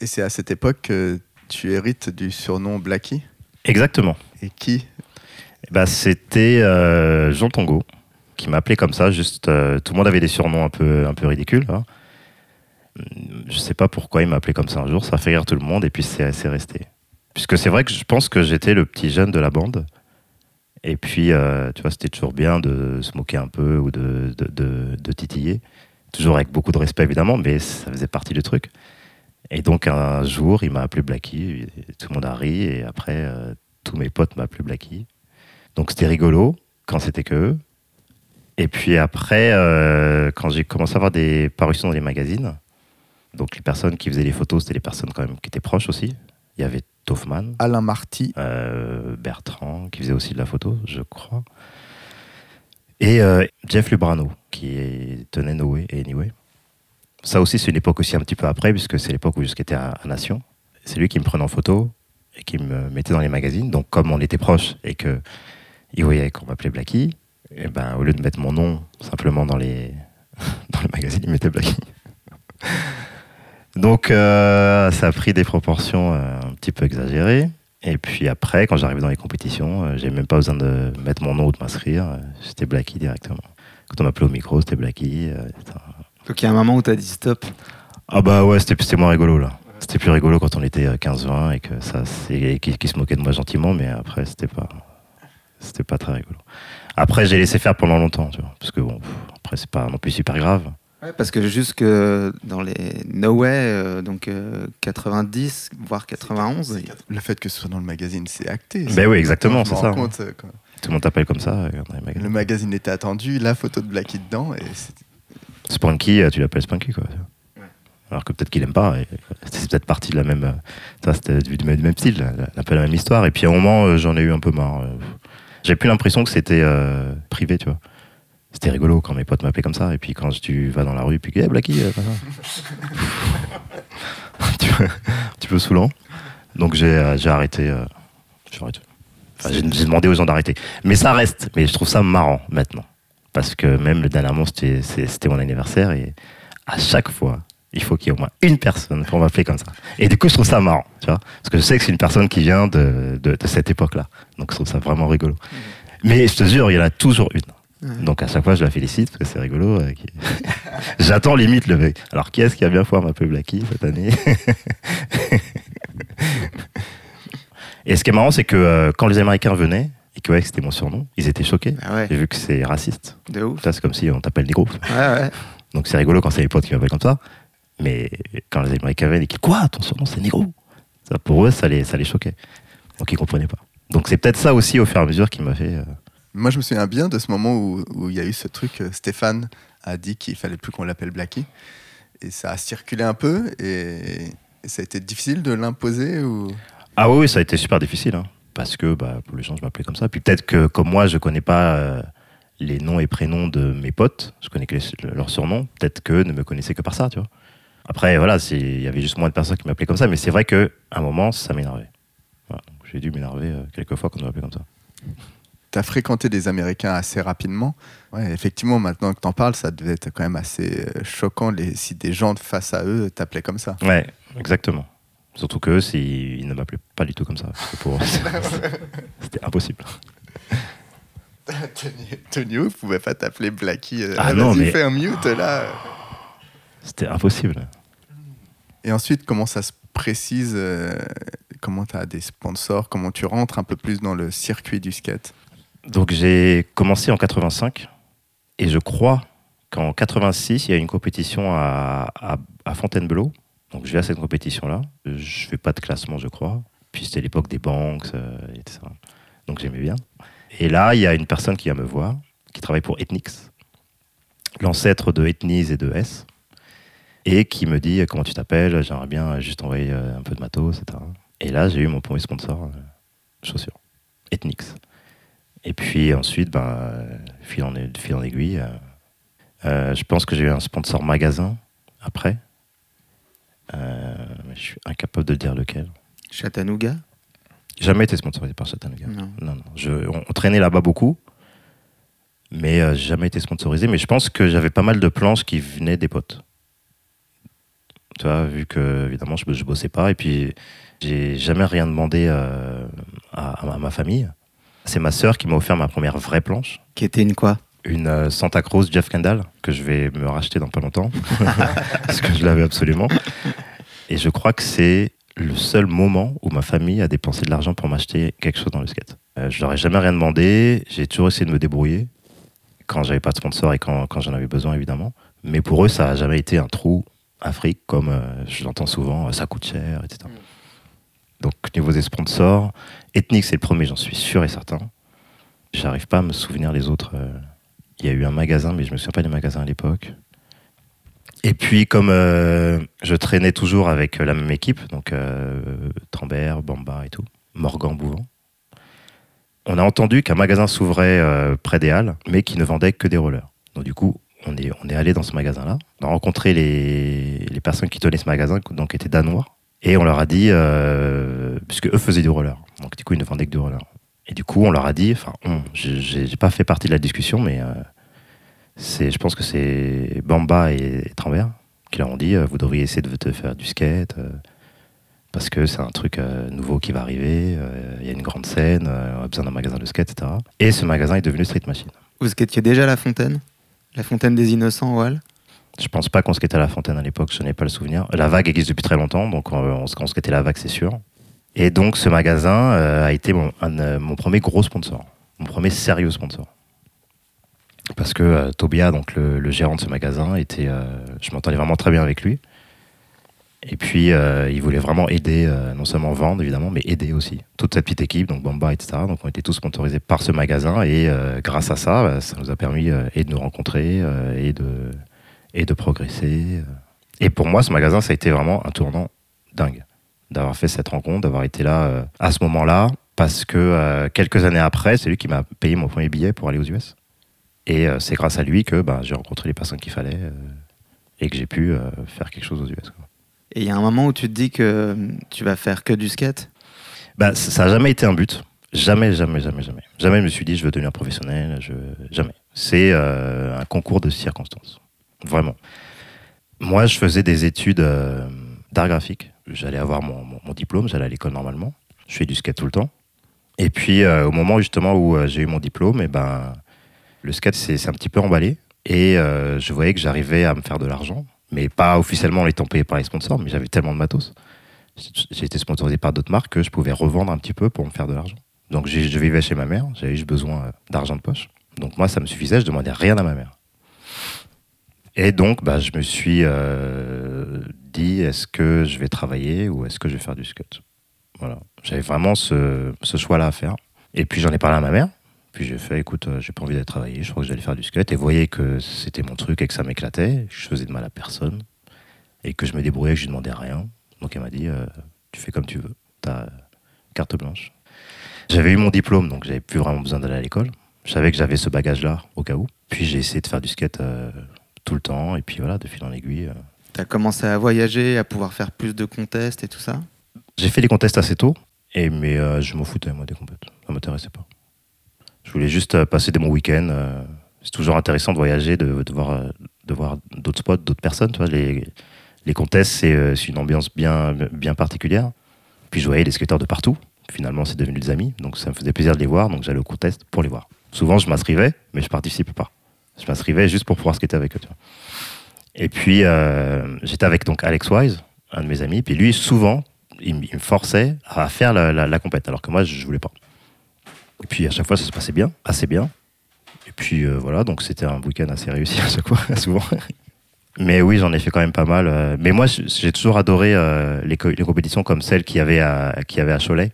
Et c'est à cette époque que tu hérites du surnom Blacky. Exactement. Et qui? Ben, c'était euh, Jean Tongo qui m'appelait comme ça. Juste, euh, tout le monde avait des surnoms un peu, un peu ridicules. hein. Je sais pas pourquoi il m'a appelé comme ça un jour. Ça a fait rire tout le monde et puis c'est c'est resté. Puisque c'est vrai que je pense que j'étais le petit jeune de la bande. Et puis, euh, tu vois, c'était toujours bien de se moquer un peu ou de, de, de- de titiller. Toujours avec beaucoup de respect, évidemment, mais ça faisait partie du truc. Et donc, un jour, il m'a appelé Blacky. Tout le monde a ri. Et après, euh, tous mes potes m'appelaient Blacky. Donc, c'était rigolo quand c'était que eux. Et puis après, euh, quand j'ai commencé à avoir des parutions dans les magazines, donc les personnes qui faisaient les photos, c'était les personnes quand même qui étaient proches aussi. Il y avait Toffman, Alain Marty. euh, Bertrand, qui faisait aussi de la photo, je crois. Et Jeff Lubrano, qui tenait Noé et Anyway. Ça aussi, c'est une époque aussi un petit peu après, puisque c'est l'époque où je à, à Nation. C'est lui qui me prenait en photo et qui me mettait dans les magazines. Donc, comme on était proches et que il voyait qu'on m'appelait Blacky, et ben, au lieu de mettre mon nom simplement dans les, dans les magazines, il mettait Blacky. Donc, euh, ça a pris des proportions euh, un petit peu exagérées. Et puis après, quand j'arrivais dans les compétitions, euh, j'ai même pas besoin de mettre mon nom ou de m'inscrire. C'était Blacky directement. Quand on m'appelait au micro, c'était Blacky. un- Donc il y a un moment où tu as dit stop. Ah bah ouais, c'était c'était moins rigolo là. C'était plus rigolo quand on était euh, 15-20 et que ça, c'est- qu'ils se moquaient de moi gentiment, mais après, c'était pas. C'était pas très rigolo. Après, j'ai laissé faire pendant longtemps, tu vois. Parce que bon, pff, après, c'est pas non plus super grave. Ouais, parce que jusque dans les No Way, euh, donc euh, 90, voire 91, il- Le fait que ce soit dans le magazine, c'est acté. Ben oui, exactement, c'est ça. compte, euh, Tout le monde t'appelle comme ça. euh, dans les magasins. Le magazine était attendu, la photo de Blackie dedans, et Spunky, euh, tu l'appelles Spunky, quoi. Alors que peut-être qu'il aime pas. C'est peut-être parti de la même. euh, tu C'était du, même style, un peu la même histoire. Et puis à un moment, euh, j'en ai eu un peu marre. J'ai plus l'impression que c'était euh, privé, tu vois. C'était rigolo quand mes potes m'appelaient comme ça. Et puis quand tu vas dans la rue, puis que, hey, Blackie, euh, machin. un, petit peu, saoulant. Donc j'ai arrêté. euh, j'ai arrêté. Enfin, j'ai j'ai demandé aux gens d'arrêter. Mais ça reste. Mais je trouve ça marrant maintenant. Parce que même le dernièrement, c'était mon anniversaire et à chaque fois, il faut qu'il y ait au moins une personne pour m'appeler comme ça. Et du coup, je trouve ça marrant, tu vois. Parce que je sais que c'est une personne qui vient de, de, de cette époque-là. Donc je trouve ça vraiment rigolo. Mais je te jure, il y en a toujours une. Donc à chaque fois, je la félicite parce que c'est rigolo. euh, qui- J'attends limite le mec. Alors qui est-ce qui a bien pouvoir m'appeler Blacky cette année Et ce qui est marrant, c'est que euh, quand les Américains venaient et que ouais, c'était mon surnom, ils étaient choqués. Ah ouais, J'ai vu que c'est raciste. de ouf. Ça, c'est comme si on t'appelle négro. Ouais, ouais. Donc c'est rigolo quand c'est les potes qui m'appellent comme ça. Mais quand les Américains viennent et qu'ils quoi, ton surnom c'est négro? Ça, Pour eux, ça les, ça les choquait. Donc ils comprenaient pas. Donc c'est peut-être ça aussi au fur et à mesure qui m'a fait. euh, Moi, je me souviens bien de ce moment où où il y a eu ce truc. euh, Stéphane a dit qu'il fallait plus qu'on l'appelle Blackie. Et ça a circulé un peu. Et, et ça a été difficile de l'imposer ou... Ah oui, oui, ça a été super difficile. hein. Parce que bah, pour les gens, je m'appelais comme ça. Puis peut-être que comme moi, je connais pas euh, les noms et prénoms de mes potes. Je connais que les- leurs surnoms. Peut-être qu'eux ne me connaissaient que par ça, tu vois. Après, voilà, il y avait juste moins de personnes qui m'appelaient comme ça. Mais c'est vrai qu'à un moment, ça m'énervait. Voilà. J'ai dû m'énerver euh, quelques fois quand on m'appelait comme ça. Tu as fréquenté des Américains assez rapidement. Ouais, effectivement, maintenant que tu en parles, ça devait être quand même assez euh, choquant les, si des gens face à eux t'appelaient comme ça. Ouais, exactement. Surtout que c'est- ils ne m'appelaient pas du tout comme ça. C'était impossible. Tony, Tony Hawk pouvait pas t'appeler Blackie. euh, Ah non, mais- fais un mute là. C'était impossible. Et ensuite, comment ça se précise euh, Comment tu as des sponsors Comment tu rentres un peu plus dans le circuit du skate? Donc j'ai commencé en 85 et je crois qu'en 86 il y a une compétition à, à, à Fontainebleau. Donc je vais à cette compétition-là. Je fais pas de classement, je crois. Puis c'était l'époque des banques, euh. Donc j'aimais bien. Et là, il y a une personne qui vient me voir, qui travaille pour Ethnix, l'ancêtre de Ethnies et de S, et qui me dit comment tu t'appelles, j'aimerais bien juste envoyer euh, un peu de matos, etc. Et là, j'ai eu mon premier sponsor, euh, chaussures, Ethnix. Et puis ensuite, ben, euh, fil, en, fil aiguille, euh, euh, je pense que j'ai eu un sponsor magasin après. Euh, je suis incapable de dire lequel. Chattanooga? Jamais été sponsorisé par Chattanooga. Non. Non, non. Je, on, on traînait là-bas beaucoup, mais euh, jamais été sponsorisé. Mais je pense que j'avais pas mal de planches qui venaient des potes. Tu vois, vu que évidemment je, je bossais pas et puis j'ai jamais rien demandé euh, à, à ma famille. C'est ma sœur qui m'a offert ma première vraie planche, Qui était une quoi? Une euh, Santa Cruz Jeff Kendall que je vais me racheter dans pas longtemps parce que je l'avais absolument. Et je crois que c'est le seul moment où ma famille a dépensé de l'argent pour m'acheter quelque chose dans le skate. Euh, je leur ai jamais rien demandé, j'ai toujours essayé de me débrouiller quand j'avais pas de sponsor et quand, j'en avais besoin évidemment. Mais pour eux, ça a jamais été un trou Afrique comme euh, je l'entends souvent, ça coûte cher, etc. Donc niveau des sponsors, Ethnic c'est le premier, j'en suis sûr et certain. J'arrive pas à me souvenir des autres. Il y a eu un magasin, mais je me souviens pas des magasins à l'époque. Et puis, comme euh, je traînais toujours avec euh, la même équipe, donc euh, Trambert, Bamba et tout, Morgan, Bouvant, on a entendu qu'un magasin s'ouvrait près des Halles, mais qui ne vendait que des rollers. Donc, du coup, on est, on est allé dans ce magasin-là. On a rencontré les, les personnes qui tenaient ce magasin, donc qui étaient danois. Et on leur a dit, puisque eux faisaient du roller, donc du coup, ils ne vendaient que du roller. Et du coup, on leur a dit, enfin, j'ai pas fait partie de la discussion, mais c'est, je pense que c'est Bamba et, Trambert qui leur ont dit, euh, vous devriez essayer de, de faire du skate, euh, parce que c'est un truc euh, nouveau qui va arriver, il y a une grande scène, on a besoin d'un magasin de skate, etc. Et ce magasin est devenu Street Machine. Vous skatiez déjà à la fontaine? La fontaine des innocents, Wall Je pense pas qu'on skatait à la fontaine à l'époque, je n'ai pas le souvenir. La vague existe depuis très longtemps, donc on, on, on skatait la vague, c'est sûr. Et donc ce magasin a été mon, un, mon premier gros sponsor. mon premier sérieux sponsor. Parce que euh, Tobia, donc le, gérant de ce magasin, était, euh, je m'entendais vraiment très bien avec lui. Et puis, euh, il voulait vraiment aider, euh, non seulement vendre évidemment, mais aider aussi toute cette petite équipe, donc Bamba, etc. Donc, on était tous sponsorisés par ce magasin. Et grâce à ça, bah, ça nous a permis et de nous rencontrer et, de, et de progresser. Et pour moi, ce magasin, ça a été vraiment un tournant dingue d'avoir fait cette rencontre, d'avoir été là à ce moment-là, parce que quelques années après, c'est lui qui m'a payé mon premier billet pour aller aux US. Et euh, c'est grâce à lui que bah, j'ai rencontré les personnes qu'il fallait euh, et que j'ai pu euh, faire quelque chose aux US. quoi. Et il y a un moment où tu te dis que tu vas faire que du skate? Bah, ça n'a jamais été un but. Jamais, jamais, jamais, jamais. Jamais je me suis dit je veux devenir professionnel. Je... Jamais. C'est euh, un concours de circonstances. Vraiment. Moi, je faisais des études euh, d'art graphique. J'allais avoir mon, mon- mon diplôme, j'allais à l'école normalement. Je fais du skate tout le temps. Et puis, euh, au moment justement où j'ai eu mon diplôme, et ben, le skate s'est un petit peu emballé. Et euh, je voyais que j'arrivais à me faire de l'argent. Mais pas officiellement en étant payé par les sponsors, mais j'avais tellement de matos. J'ai été sponsorisé par d'autres marques que je pouvais revendre un petit peu pour me faire de l'argent. Donc je vivais chez ma mère, j'avais juste besoin euh, d'argent de poche. Donc moi, ça me suffisait, je demandais rien à ma mère. Et donc, bah, je me suis euh, dit, est-ce que je vais travailler ou est-ce que je vais faire du skate? Voilà. J'avais vraiment ce, ce choix-là à faire. Et puis j'en ai parlé à ma mère. Puis j'ai fait, écoute, euh, j'ai pas envie d'aller travailler, je crois que j'allais faire du skate. Et voyez que c'était mon truc et que ça m'éclatait. Je faisais de mal à personne. Et que je me débrouillais, que je lui demandais rien. Donc elle m'a dit, euh, tu fais comme tu veux. T'as carte blanche. J'avais eu mon diplôme, donc j'avais plus vraiment besoin d'aller à l'école. Je savais que j'avais ce bagage-là, au cas où. Puis j'ai essayé de faire du skate euh, tout le temps. Et puis voilà, de fil en aiguille. euh. Tu as commencé à voyager, à pouvoir faire plus de contests et tout ça? J'ai fait les contests assez tôt. Et, mais euh, je m'en foutais, moi, des compètes. Ça m'intéressait pas. Je voulais juste euh, passer des bons week-ends. euh. c'est toujours intéressant de voyager, de, euh, voir d'autres spots, d'autres personnes. Les, les contests, c'est une ambiance bien, bien particulière. Puis je voyais des skateurs de partout. Finalement, c'est devenu des amis. Donc ça me faisait plaisir de les voir. Donc j'allais au contest pour les voir. Souvent, je m'inscrivais, mais je participais pas. Je m'inscrivais juste pour pouvoir skater avec eux. Et puis, j'étais avec donc Alex Wise, un de mes amis. Puis lui, souvent, il, me forçait à faire la, la, compète, alors que moi, je voulais pas. Et puis, à chaque fois, ça se passait bien, assez bien. Et puis, euh, voilà, donc c'était un week-end assez réussi à chaque fois, souvent. Mais oui, j'en ai fait quand même pas mal. euh. Mais moi, j'ai toujours adoré euh, les, co- les compétitions comme celles qu'il y avait à, qu'il y avait à Cholet.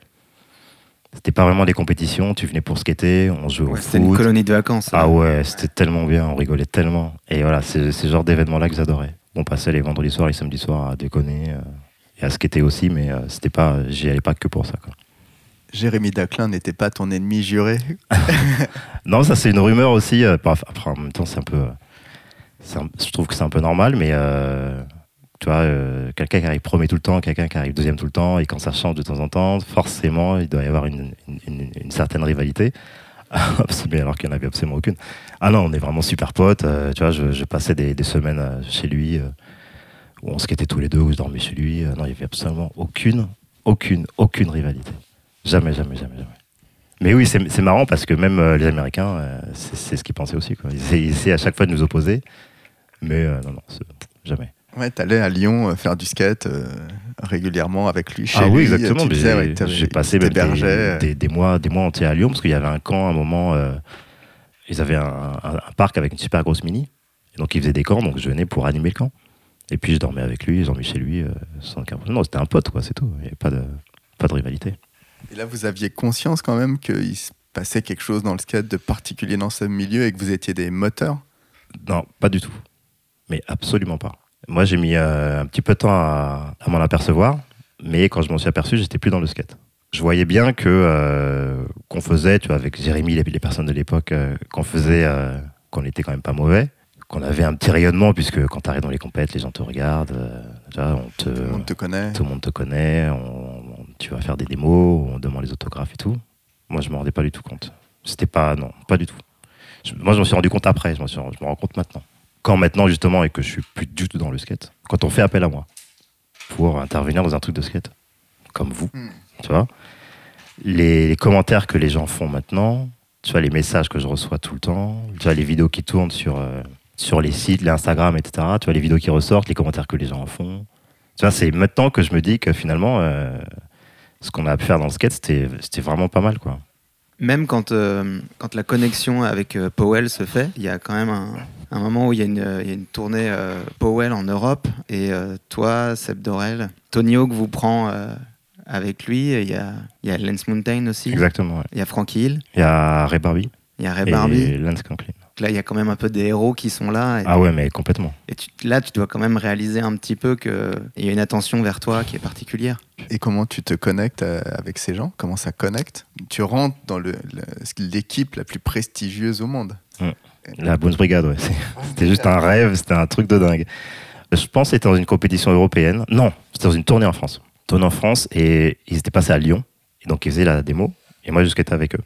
C'était pas vraiment des compétitions, tu venais pour skater, on jouait au C'était une colonie de vacances. Ah hein. ouais, c'était tellement bien, on rigolait tellement. Et voilà, c'est c'est ce genre d'événements-là que j'adorais. On passait les vendredis soirs, les samedis soirs à déconner euh, et à skater aussi, mais euh, c'était pas, j'y allais pas que pour ça. Quoi. Jérémy Daclin n'était pas ton ennemi juré. Non, ça c'est une rumeur aussi. euh, pas- après, en même temps, c'est un peu, euh, je trouve que c'est un peu normal, mais euh, tu vois, quelqu'un qui arrive premier tout le temps, quelqu'un qui arrive deuxième tout le temps, et quand ça change de temps en temps, forcément, il doit y avoir une, certaine rivalité. mais alors qu'il n'y en avait absolument aucune. Ah non, on est vraiment super potes. tu vois, je, passais des, semaines chez lui où on skatait tous les deux, où je dormais chez lui. Non, il n'y avait absolument aucune, aucune, aucune rivalité. Jamais, jamais, jamais, jamais. Mais oui, c'est marrant parce que même euh, les Américains, euh, c'est ce qu'ils pensaient aussi. Quoi. Ils, essaient, ils essaient à chaque fois de nous opposer. Mais euh, non, non, jamais. Ouais, t'allais à Lyon faire du skate régulièrement avec lui chez ah lui. oui, exactement. Ouais, que t'avais- J'ai passé des, t'hébergeait, des- des mois, des mois entiers à Lyon parce qu'il y avait un camp à un moment. ils avaient un, un- un parc avec une super grosse mini. Et donc ils faisaient des camps, donc je venais pour animer le camp. Et puis je dormais avec lui, je dormais chez lui. sans aucun problème. Non, c'était un pote, quoi, c'est tout. Il n'y avait pas de, pas de rivalité. Et là, vous aviez conscience quand même qu'il se passait quelque chose dans le skate de particulier dans ce milieu et que vous étiez des moteurs? Non, pas du tout. Mais absolument pas. Moi, j'ai mis euh, un petit peu de temps à, à m'en apercevoir, mais quand je m'en suis aperçu, j'étais plus dans le skate. Je voyais bien que euh, qu'on faisait, tu vois, avec Jérémy, les, les personnes de l'époque, euh, qu'on faisait, qu'on était quand même pas mauvais, qu'on avait un petit rayonnement puisque quand tu arrives dans les compètes, les gens te regardent, tu vois, on te, Tout le monde te connaît. tout le monde te connaît, on- on- tu vas faire des démos, on demande les autographes et tout. Moi, je me rendais pas du tout compte. C'était pas, non, pas du tout. Je- moi, je m'en suis rendu compte après, je, m'en je me rends compte maintenant. Quand maintenant, justement, et que je suis plus du tout dans le skate, quand on fait appel à moi pour intervenir dans un truc de skate, comme vous, Hmm. tu vois, les, les commentaires que les gens font maintenant, tu vois, les messages que je reçois tout le temps, tu vois, les vidéos qui tournent sur, euh, sur les sites, les Instagram, etc., tu vois, les vidéos qui ressortent, les commentaires que les gens en font. Tu vois, c'est maintenant que je me dis que finalement, euh, ce qu'on a pu faire dans le skate, c'était vraiment pas mal, quoi. même quand, euh, quand la connexion avec euh, Powell se fait, il y a quand même un, un moment où il y a une, il y a une tournée euh, Powell en Europe et euh, toi, Seb Dorel, Tony Hawk vous prend euh, avec lui. et Il y a, y a Lance Mountain aussi. Exactement. ouais. Il y a Frankie Hill. Il y a Ray Barbie Il y a Ray et Barbie. Lance Conklin. Donc Là, il y a quand même un peu des héros qui sont là. Et, Ah ouais, mais complètement. et tu- là, tu dois quand même réaliser un petit peu qu'il y a une attention vers toi qui est particulière. Et comment tu te connectes euh, avec ces gens? Comment ça connecte? Tu rentres dans le- le- l'équipe la plus prestigieuse au monde. La Bones Brigade, ouais. C'était juste un rêve, c'était un truc de dingue. Je pense que c'était dans une compétition européenne. Non, c'était dans une tournée en France. Tournée en France et ils étaient passés à Lyon. Et donc ils faisaient la démo. Et moi, jusqu'à avec eux.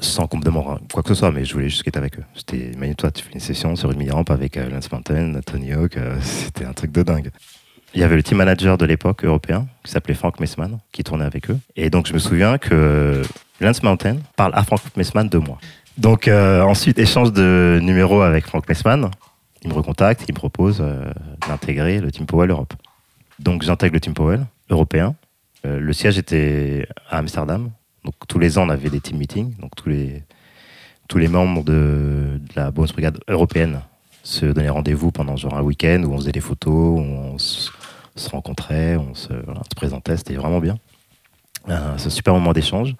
Sans qu'on me demande quoi que ce soit, mais je voulais juste être avec eux. C'était, imagine-toi, tu fais une session sur une mini-rampe avec euh, Lance Mountain, Tony Hawk. euh, c'était un truc de dingue. Il y avait le team manager de l'époque européen qui s'appelait Frank Messman qui tournait avec eux. Et donc je me souviens que Lance Mountain parle à Frank Messman de moi. Donc euh, ensuite, échange de numéros avec Frank Messman. Il me recontacte, il me propose d'intégrer le Team Powell Europe. Donc j'intègre le Team Powell européen. Le siège était à Amsterdam. Donc tous les ans, on avait des team meetings. Donc tous les, tous les membres de, la Bonus Brigade européenne se donnaient rendez-vous pendant genre un week-end où on faisait des photos, où on se, rencontrait, on se, présentait. C'était vraiment bien. Euh, C'est un super moment d'échange.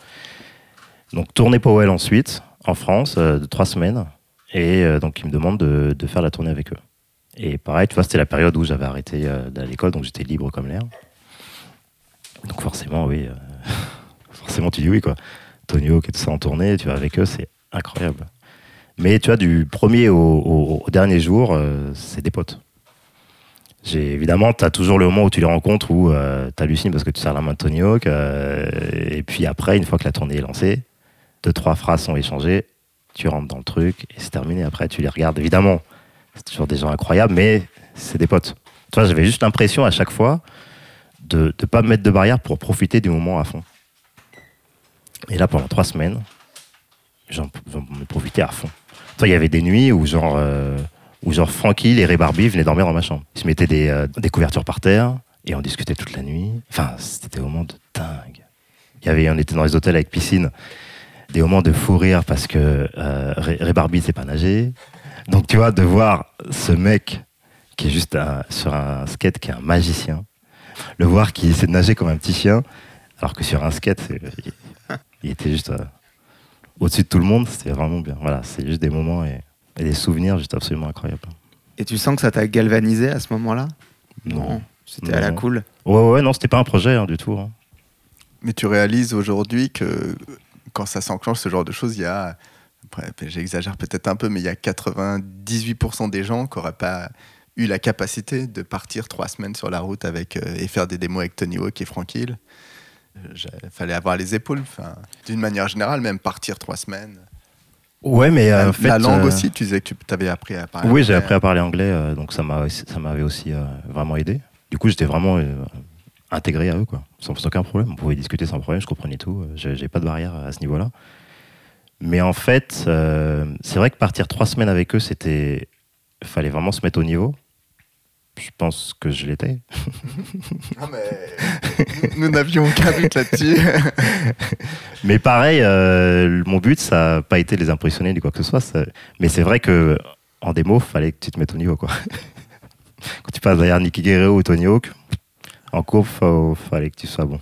Donc tournée Powell ensuite, en France, euh, de trois semaines. Et euh, donc, ils me demandent de, de faire la tournée avec eux. Et pareil, tu vois, c'était la période où j'avais arrêté d'aller à l'école, donc j'étais libre comme l'air. Donc forcément, oui. euh, forcément, tu dis oui, quoi. Tony Hawk et tout ça en tournée, tu vas avec eux, c'est incroyable. Mais tu vois, du premier au, dernier jour, euh, c'est des potes. J'ai, évidemment, tu as toujours le moment où tu les rencontres où tu hallucines parce que tu serres la main de Tony Hawk. euh, et puis après, une fois que la tournée est lancée, deux, trois phrases sont échangées, tu rentres dans le truc et c'est terminé. Après, tu les regardes. Évidemment, c'est toujours des gens incroyables, mais c'est des potes. Tu vois, j'avais juste l'impression à chaque fois de ne pas me mettre de barrière pour profiter du moment à fond. Et là, pendant trois semaines, j'en j'en ai profité à fond. Il y avait des nuits où genre, euh, où genre Barbie venaient dormir dans ma chambre. Ils se mettaient des, euh, des couvertures par terre et on discutait toute la nuit. Enfin, c'était des moments de dingue. Y avait, on était dans les hôtels avec piscine, des moments de fou rire parce que euh, Barbie ne sait pas nager. Donc, tu vois, de voir ce mec qui est juste sur un skate, qui est un magicien, le voir qui essaie de nager comme un petit chien, alors que sur un skate, il, était juste euh, au-dessus de tout le monde, c'était vraiment bien. Voilà, c'est juste des moments et, et des souvenirs juste absolument incroyables. Et tu sens que ça t'a galvanisé à ce moment-là? C'était à la Non. cool. Ouais, ouais, non, c'était pas un projet hein, du tout. hein. Mais tu réalises aujourd'hui que quand ça s'enclenche, ce genre de choses, il y a, j'exagère peut-être un peu, mais il y a 98% des gens qui n'auraient pas eu la capacité de partir trois semaines sur la route avec, euh, et faire des démos avec Tony Hawk et Frank Hill. Il fallait avoir les épaules. D'une manière générale, même partir trois semaines. Ouais, mais la, en fait, la langue euh, aussi, tu disais que tu avais appris à parler. Oui, j'ai appris à parler anglais, euh, donc ça m'avait aussi euh, vraiment aidé. Du coup, j'étais vraiment euh, intégré à eux, quoi, sans, sans aucun problème. On pouvait discuter sans problème, je comprenais tout. euh, J'ai pas de barrière à ce niveau-là. Mais en fait, euh, c'est vrai que partir trois semaines avec eux, c'était, fallait vraiment se mettre au niveau. Je pense que je l'étais. Non, mais nous n'avions aucun doute là-dessus. Mais pareil, euh, mon but, ça n'a pas été de les impressionner ni quoi que ce soit. ça- Mais c'est vrai que en démo, fallait que tu te mettes au niveau. Quoi. Quand tu passes derrière Nicky Guerrero ou Tony Hawk, en courbe, il fallait que tu sois bon.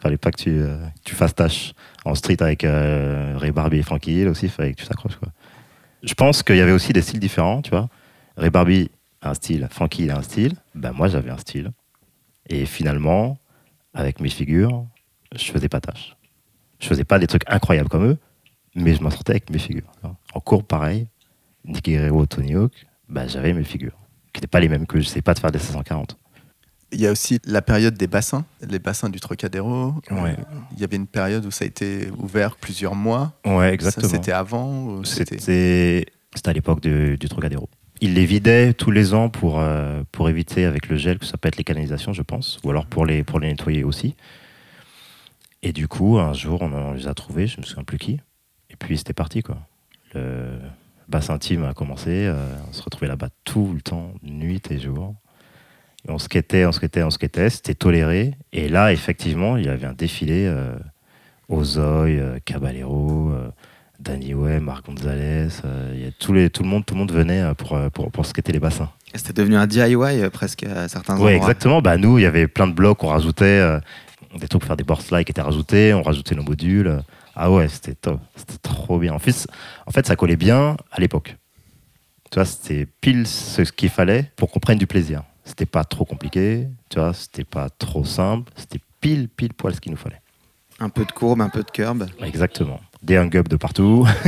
fallait pas que tu, euh, tu fasses tâche. En street avec euh, Ray Barbie et Frankie Hill aussi, il fallait que tu t'accroches. quoi. Je pense qu'il y avait aussi des styles différents, tu vois. Ray Barbie a un style, Frankie Hill a un style. Ben moi, j'avais un style. Et finalement, avec mes figures, je faisais pas tâche. Je faisais pas des trucs incroyables comme eux, mais je m'en sortais avec mes figures. En cours, pareil. Nicky Guerrero, Tony Hawk, bah, j'avais mes figures, qui n'étaient pas les mêmes que je sais pas de faire des 540. Il y a aussi la période des bassins, les bassins du Trocadéro. Ouais. Il y avait une période où ça a été ouvert plusieurs mois. Ouais, Ça, C'était avant c'était... À l'époque du Trocadéro. Ils les vidaient tous les ans pour, euh, pour éviter avec le gel que ça peut être les canalisations, je pense, ou alors pour les, pour les nettoyer aussi. Et du coup, un jour, on, les a trouvés, je me souviens plus qui. Et puis c'était parti, quoi. Le bassin team a commencé, euh, on se retrouvait là-bas tout le temps, nuit et jour. On skatait, on skatait, on skatait, c'était toléré. Et là, effectivement, il y avait un défilé euh, Ozoy, euh, Caballero, Danny Way, Marc Gonzalez. euh, y a tous les, tout, le monde, tout le monde venait euh, pour, euh, pour, pour skater les bassins. C'était devenu un DIY presque à certains Oui, endroits. exactement. Bah, nous, il y avait plein de blocs, on rajoutait des trucs pour faire des board slides qui étaient rajoutés, on rajoutait nos modules. Ah ouais, c'était top. C'était trop bien. En fait, en fait, ça collait bien à l'époque. Tu vois, c'était pile ce qu'il fallait pour qu'on prenne du plaisir. C'était pas trop compliqué, tu vois, c'était pas trop simple, c'était pile, pile poil ce qu'il nous fallait. Un peu de courbe, un peu de curb. Exactement. Des hang-up de partout.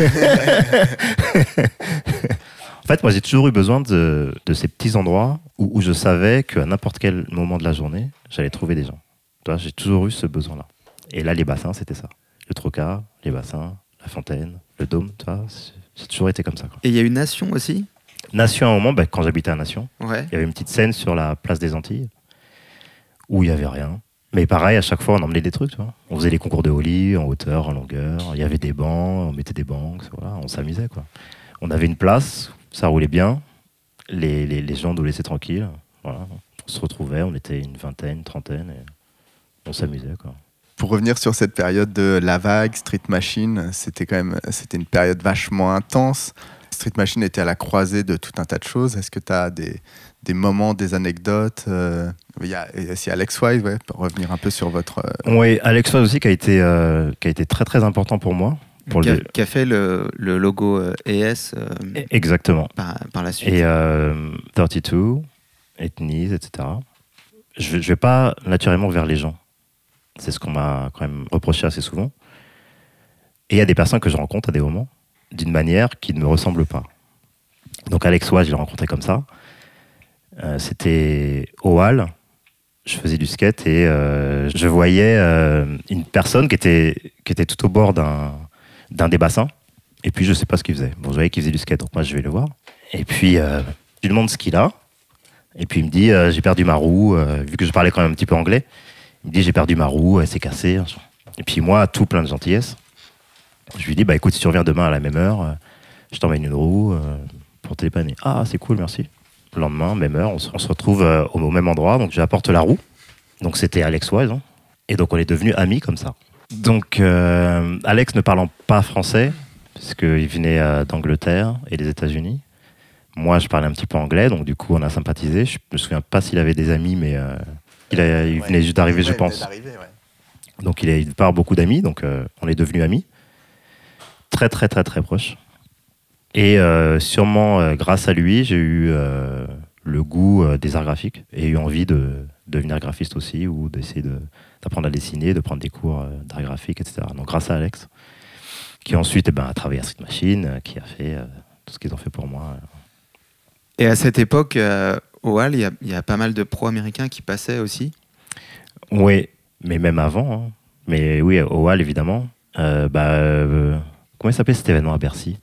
en fait, moi, j'ai toujours eu besoin de, de ces petits endroits où, où je savais qu'à n'importe quel moment de la journée, j'allais trouver des gens. J'ai toujours eu ce besoin-là. Et là, les bassins, c'était ça. Le trocas, les bassins, la fontaine, le dôme, c'est- toujours été comme ça. quoi. Et il y a une nation aussi? Nation, à un moment, bah, quand j'habitais à Nation, Ouais. il y avait une petite scène sur la place des Antilles où il y avait rien. Mais pareil, à chaque fois, on emmenait des trucs. Tu. On faisait les concours de holly en hauteur, en longueur. Il y avait des bancs, on mettait des bancs. Voilà, on s'amusait. quoi. On avait une place, ça roulait bien. Les, les, les gens nous laissaient tranquilles. Voilà. On se retrouvait, on était une vingtaine, trentaine, et on s'amusait. quoi. Pour revenir sur cette période de la vague, Street Machine, c'était quand même c'était une période vachement intense. Street Machine était à la croisée de tout un tas de choses. Est-ce que tu as des, des moments, des anecdotes euh, Il y a il y a aussi Alex Wise, ouais, pour revenir un peu sur votre. euh, Oui, Alex Foz aussi qui a, été, euh, qui a été très très important pour moi. Pour qui, a, le... qui a fait le, le logo ES euh, Exactement. par, par la suite. Et euh, 32, Ethnies, etc. Je ne vais pas naturellement vers les gens. C'est ce qu'on m'a quand même reproché assez souvent. Et il y a des personnes que je rencontre à des moments d'une manière qui ne me ressemble pas. Donc Alex Watt, je l'ai rencontré comme ça. Euh, C'était au hall. Je faisais du skate et euh, je voyais euh, une personne qui était, qui était tout au bord d'un des bassins. Et puis je sais pas ce qu'il faisait. Bon, je voyais qu'il faisait du skate, donc moi je vais le voir. Et puis je lui demande ce qu'il a. Et puis il me dit j'ai perdu ma roue. vu que je parlais quand même un petit peu anglais, il me dit j'ai perdu ma roue, elle s'est cassée. Et puis moi, tout plein de gentillesse, je lui dis bah écoute si tu reviens demain à la même heure, je t'emmène une roue pour te dépanner. Ah c'est cool, merci. Le lendemain, même heure, on se, on se retrouve euh, au, au même endroit, donc j'apporte la roue. Donc c'était Alex Wise. hein. Et donc on est devenus amis comme ça. Donc euh, Alex ne parlant pas français, puisqu'il venait euh, d'Angleterre et des États-Unis. Moi, je parlais un petit peu anglais, donc du coup, on a sympathisé. Je me souviens pas s'il avait des amis, mais euh, il, a- il venait juste d'arriver, je pense. Donc il, a, il part beaucoup d'amis, donc euh, on est devenus amis. Très très très très proches. Et euh, sûrement euh, grâce à lui, j'ai eu euh, le goût des arts graphiques et eu envie de devenir graphiste aussi ou d'essayer de- d'apprendre à dessiner, de prendre des cours d'art graphique, etc. Donc grâce à Alex, qui ensuite eh ben, a travaillé à Street Machine, qui a fait euh, tout ce qu'ils ont fait pour moi. Et à cette époque, euh, au Hall, il y, a- il y a pas mal de pros américains qui passaient aussi? Oui, mais même avant. hein. Mais oui, au Hall, évidemment. Euh, bah, comment il s'appelait cet événement à Bercy?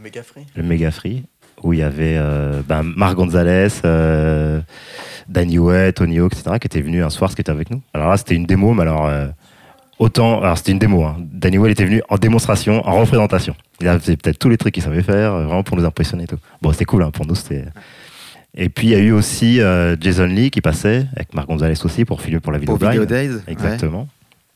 Le méga free. le Mega Free, où il y avait euh, ben, Marc Gonzalez, euh, Danny Way, Tony Hawk, etc., qui étaient venus un soir skater avec nous. Alors là, c'était une démo, mais alors, euh, autant. Alors, c'était une démo. Hein. Danny Way était venu en démonstration, en représentation. Il a fait peut-être tous les trucs qu'il savait faire, euh, vraiment pour nous impressionner et tout. Bon, c'était cool, hein, pour nous, c'était. Et puis, il y a eu aussi euh, Jason Lee qui passait, avec Marc Gonzalez aussi, pour filmer pour la vidéo Pour Video Blind. Days. ouais. Exactement.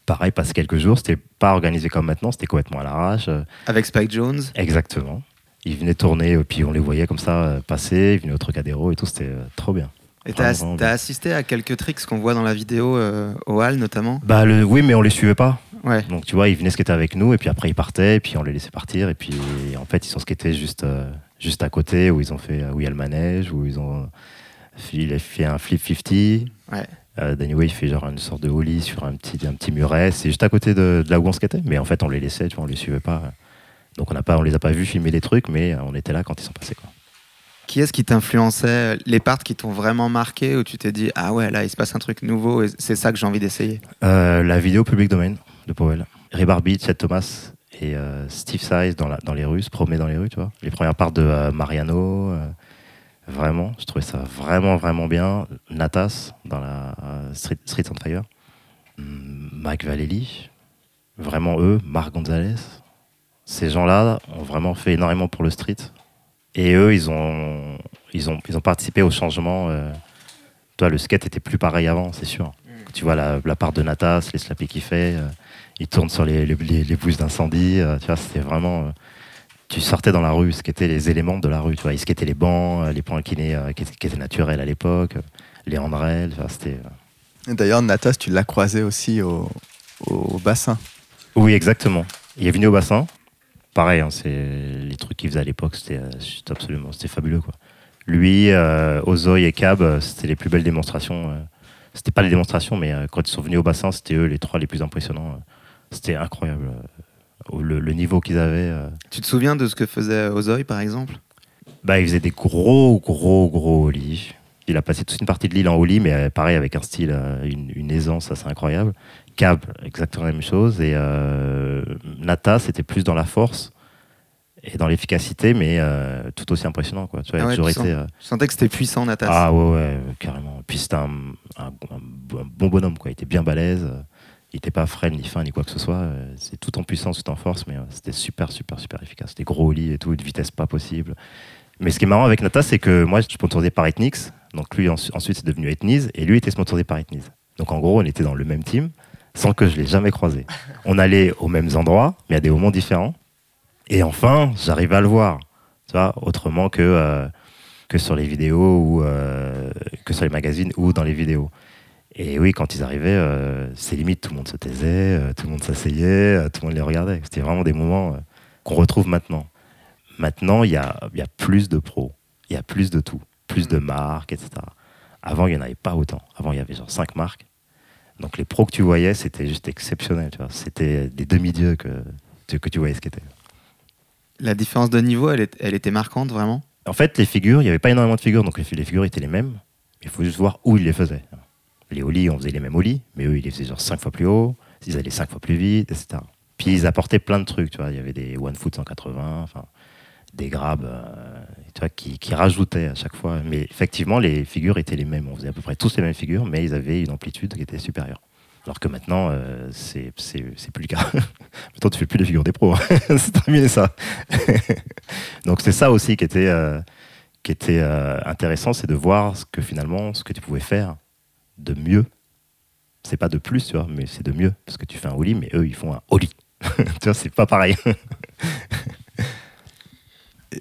Pareil, passé quelques jours, c'était pas organisé comme maintenant, c'était complètement à l'arrache. Avec Spike Jones. Exactement. Ils venaient tourner, et puis on les voyait comme ça euh, passer, ils venaient au Trocadéro et tout, c'était euh, trop bien. Et t'as as, assisté à quelques tricks qu'on voit dans la vidéo euh, au Hall notamment? Bah le, oui, mais on les suivait pas. Ouais. Donc tu vois, ils venaient skater avec nous, et puis après ils partaient, et puis on les laissait partir, et puis en fait ils sont skatés juste, euh, juste à côté, où ils ont fait, où il y a le manège, où ils ont, il a fait un flip 50. Ouais. Euh, Danny Way, il fait genre une sorte de holly sur un petit, un petit muret, c'est juste à côté de, de là où on skatait, mais en fait on les laissait, tu vois, on les suivait pas. Donc on on les a pas vus filmer des trucs, mais euh, on était là quand ils sont passés. Quoi. Qui est-ce qui t'influençait Les parts qui t'ont vraiment marqué où tu t'es dit Ah ouais, là il se passe un truc nouveau et c'est ça que j'ai envie d'essayer? Euh, la vidéo public domain de Powell. Ray Barbie, Chad Thomas et euh, Steve Size dans, la- dans les rues, se promener dans les rues, tu vois. Les premières parts de euh, Mariano, euh, vraiment, je trouvais ça vraiment, vraiment bien. Natas dans la euh, Street, Street on Fire. Mike Vallely, vraiment eux, Marc Gonzalez. Ces gens-là ont vraiment fait énormément pour le street. Et eux, ils ont, ils ont, ils ont participé au changement. euh, toi, le skate était plus pareil avant, c'est sûr. Quand tu vois la, la part de Natas, les slappés qu'il fait, euh, il tourne sur les, les, les- les bouches d'incendie, euh, tu vois, c'était vraiment. euh, tu sortais dans la rue, ce qui étaient les éléments de la rue, tu vois, ce qui étaient les bancs, les points qui, étaient- qui étaient naturels à l'époque, les handrails, c'était. D'ailleurs, Natas, tu l'as croisé aussi au, au bassin. Oui, exactement. Il est venu au bassin. Pareil, hein, c'est les trucs qu'il faisait à l'époque, c'était euh, absolument, c'était fabuleux quoi. Lui, euh, Ozoy et Cab, euh, c'était les plus belles démonstrations. euh. C'était pas les démonstrations, mais euh, quand ils sont venus au bassin, c'était eux les trois les plus impressionnants. C'était incroyable. Le, le niveau qu'ils avaient. Tu te souviens de ce que faisait Ozoy, par exemple? Bah, il faisait des gros, gros, gros ollies. Il a passé toute une partie de l'île en ollie, mais pareil, avec un style, une, une aisance assez incroyable. Cab, exactement la même chose. Et euh, Nata, c'était plus dans la force et dans l'efficacité, mais euh, tout aussi impressionnant. Quoi. Tu vois, Ah ouais, été, euh, Je sentais que c'était puissant, Natas. ah ouais, ouais, carrément. Puis c'était un, un- un bon bonhomme, quoi. Il était bien balèze. euh, Il n'était pas frêle, ni fin, ni quoi que ce soit. C'est tout en puissance, tout en force, mais c'était super, super, super efficace. C'était gros au lit et tout, une vitesse pas possible. Mais ce qui est marrant avec Nata, c'est que moi, je suis sponsorisé par Ethnix. Donc lui, ensu- ensuite, c'est devenu Ethniz. Et lui était sponsorisé par Ethniz. Donc en gros, on était dans le même team, sans que je l'ai jamais croisé. On allait aux mêmes endroits, mais à des moments différents. Et enfin, j'arrivais à le voir. Tu vois, autrement que, euh, que sur les vidéos ou euh, que sur les magazines ou dans les vidéos. Et oui, quand ils arrivaient, euh, c'est limite, tout le monde se taisait, tout le monde s'asseyait, tout le monde les regardait. C'était vraiment des moments qu'on retrouve maintenant. Maintenant, il y a, y a plus de pros, il y a plus de tout, plus de marques, etc. Avant, il n'y en avait pas autant. Avant, il y avait genre cinq marques. Donc les pros que tu voyais, c'était juste exceptionnel. C'était des demi-dieux que, que tu voyais ce qu'était. La différence de niveau, elle, est- elle était marquante, vraiment? En fait, les figures, il n'y avait pas énormément de figures, donc les, les figures étaient les mêmes. Il faut juste voir où ils les faisaient. Les ollies, on faisait les mêmes ollies, mais eux, ils les faisaient genre 5 fois plus haut, ils allaient 5 fois plus vite, etc. Puis ils apportaient plein de trucs, tu vois. Il y avait des one foot 180, enfin, des grabs, euh, tu vois, qui, qui rajoutaient à chaque fois. Mais effectivement, les figures étaient les mêmes. On faisait à peu près tous les mêmes figures, mais ils avaient une amplitude qui était supérieure. Alors que maintenant, euh, c'est plus le cas. maintenant, tu fais plus les figures des pros. hein. c'est terminé ça. Donc c'est ça aussi qui était, euh, qui était euh, intéressant, c'est de voir ce que finalement, ce que tu pouvais faire de mieux. C'est pas de plus, tu vois, mais c'est de mieux. Parce que tu fais un ollie, mais eux, ils font un ollie. tu vois, c'est pas pareil.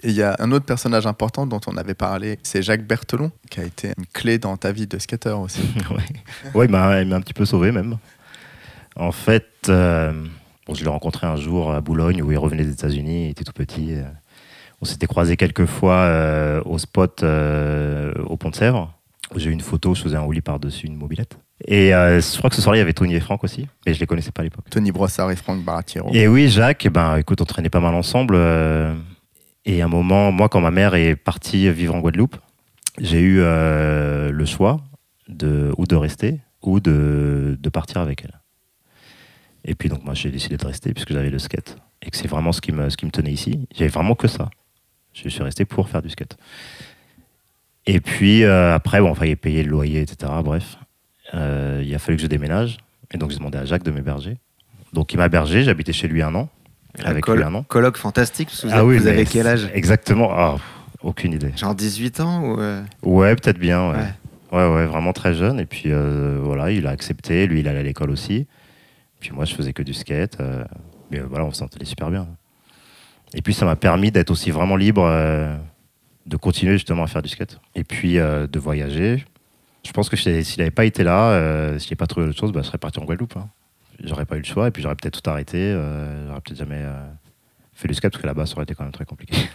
Il y a un autre personnage important dont on avait parlé, c'est Jacques Berthelon, qui a été une clé dans ta vie de skater aussi. ouais, ouais il m'a il m'a un petit peu sauvé même. En fait, euh, bon, je l'ai rencontré un jour à Boulogne où il revenait des États-Unis, il était tout petit. On s'était croisés quelques fois euh, au spot euh, au Pont de Sèvres. où J'ai eu une photo, je faisais un ollie par-dessus une mobilette. Et euh, je crois que ce soir-là, il y avait Tony et Franck aussi, mais je les connaissais pas à l'époque. Tony Brossard et Franck Baratiero. Et oui, Jacques, eh ben, écoute, on traînait pas mal ensemble. euh, et à un moment, moi, quand ma mère est partie vivre en Guadeloupe, j'ai eu euh, le choix de, ou de rester ou de, de partir avec elle. Et puis, donc, moi, j'ai décidé de rester puisque j'avais le skate. Et que c'est vraiment ce qui me, ce qui me tenait ici. J'avais vraiment que ça. Je suis resté pour faire du skate. Et puis, euh, après, bon, il fallait payer le loyer, etc. Bref, Euh, il a fallu que je déménage. Et donc, j'ai demandé à Jacques de m'héberger. Donc, il m'a hébergé. J'habitais chez lui un an. Avec Col- lui un an. Colloque fantastique, parce que vous, Ah oui, vous avez quel âge Exactement. Pff, aucune idée. Genre 18 ans ou euh, Ouais, peut-être bien. Ouais. Ouais. ouais, ouais, vraiment très jeune. Et puis euh, voilà, il a accepté. Lui, il allait à l'école aussi. Puis moi, je faisais que du skate. euh, mais voilà, on s'entendait super bien. Et puis, ça m'a permis d'être aussi vraiment libre, de continuer justement à faire du skate. Et puis, de voyager. Je pense que si- s'il n'avait pas été là, s'il n'avait pas trouvé autre chose, bah, je serais parti en Guadeloupe. hein. J'aurais pas eu le choix. Et puis, j'aurais peut-être tout arrêté. euh, j'aurais peut-être jamais euh, fait du skate parce que là-bas, ça aurait été quand même très compliqué.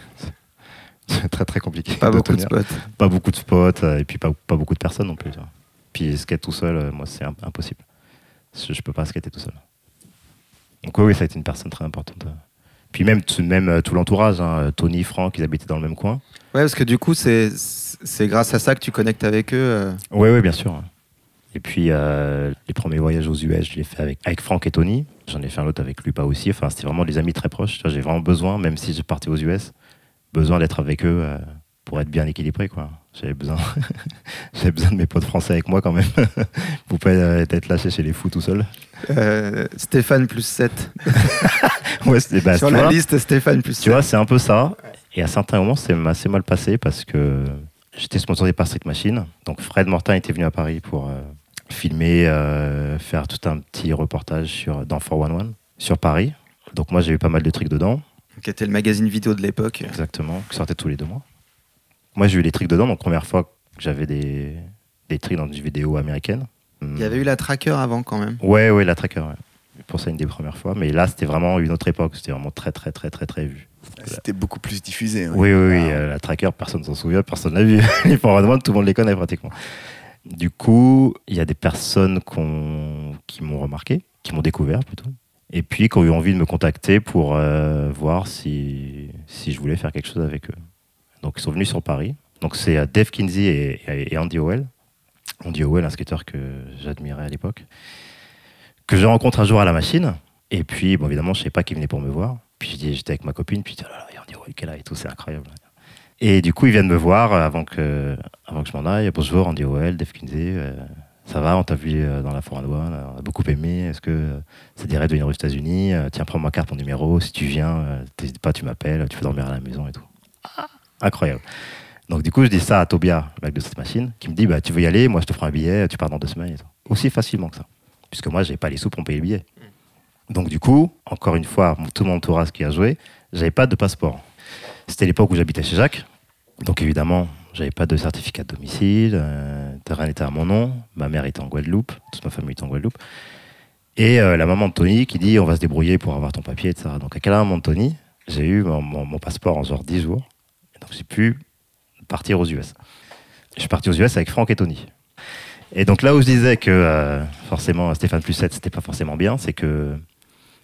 Très, très compliqué. pas beaucoup de spots pas beaucoup de spots euh, et puis pas, pas beaucoup de personnes non plus. tu vois. Puis skate tout seul, moi c'est im- impossible. Je, je peux pas skater tout seul. Donc oui, oui, ça a été une personne très importante. Puis même, tout, même tout l'entourage, hein, Tony, Franck, ils habitaient dans le même coin. Ouais, parce que du coup, c'est grâce à ça que tu connectes avec eux. Oui, oui, bien sûr. Et puis euh, les premiers voyages aux US, je l'ai fait avec, avec Franck et Tony. J'en ai fait un autre avec Lupa aussi. Enfin, c'était vraiment des amis très proches. J'ai vraiment besoin, même si je partais aux US, besoin d'être avec eux euh, pour être bien équilibré. quoi. J'avais besoin, j'avais besoin de mes potes français avec moi quand même. pour pas euh, être lâché chez les fous tout seul. Euh, Stéphane plus 7. Ouais, bah, Sur la vois, liste, Stéphane plus 7. Tu vois, c'est un peu ça. Et à certains moments, c'est assez mal passé parce que j'étais sponsorisé par Street Machine. Donc Fred Mortin était venu à Paris pour, filmer, euh, faire tout un petit reportage sur, dans 411 sur Paris. Donc moi j'ai eu pas mal de trucs dedans, Qui était le magazine vidéo de l'époque. exactement, qui sortait tous les deux mois. Moi j'ai eu les trucs dedans, donc première fois que j'avais des, des trucs dans une vidéo américaine. Il y avait eu la tracker avant quand même. Ouais, ouais, la tracker, ouais. Pour ça, une des premières fois. Mais là, c'était vraiment une autre époque. C'était vraiment très, très, très, très, très vu. C'était beaucoup plus diffusé. ouais. Oui, oui, oui. Ah. euh, la tracker, personne s'en souvient, personne l'a vu. Les One, tout le monde les connaît pratiquement. Du coup, il y a des personnes qui m'ont remarqué, qui m'ont découvert plutôt. Et puis, qui ont eu envie de me contacter pour euh, voir si, si je voulais faire quelque chose avec eux. Donc, ils sont venus sur Paris. Donc, c'est euh, Dave Kinsey et, Andy Howell. Andy Howell, un skateur que j'admirais à l'époque. Que je rencontre un jour à la machine. Et puis, bon, évidemment, je ne savais pas qu'il venait pour me voir. Puis, j'étais avec ma copine. Puis, je dis, oh là là, Andy Howell qui est là et tout, c'est incroyable. Et du coup, ils viennent me voir euh, avant que, avant que je m'en aille. Bonjour, Andy Howell, Dave Kinsey. euh, ça va, on t'a vu euh, dans la One, euh, on a beaucoup aimé. Est-ce que ça dirait de venir aux États-Unis Tiens, prends ma carte, mon numéro. Si tu viens, t'hésites pas, tu m'appelles, tu peux dormir à la maison et tout. Ah, incroyable. Donc, du coup, je dis ça à Tobia, le mec de cette machine, qui me dit bah, Tu veux y aller Moi, je te ferai un billet, tu pars dans deux semaines et tout. Aussi facilement que ça. Puisque moi, j'ai pas les sous pour me payer le billet. Donc, du coup, encore une fois, tout mon entourage qui a joué, j'avais pas de passeport. C'était l'époque où j'habitais chez Jacques. Donc évidemment, j'avais pas de certificat de domicile, euh, rien n'était à mon nom, ma mère était en Guadeloupe, toute ma famille était en Guadeloupe. Et euh, la maman de Tony qui dit on va se débrouiller pour avoir ton papier, etc. Donc à quel moment de Tony, j'ai eu mon, passeport en genre 10 jours. Et donc j'ai pu partir aux US. Je suis parti aux US avec Franck et Tony. Et donc là où je disais que euh, forcément Stéphane plus 7 c'était pas forcément bien, c'est que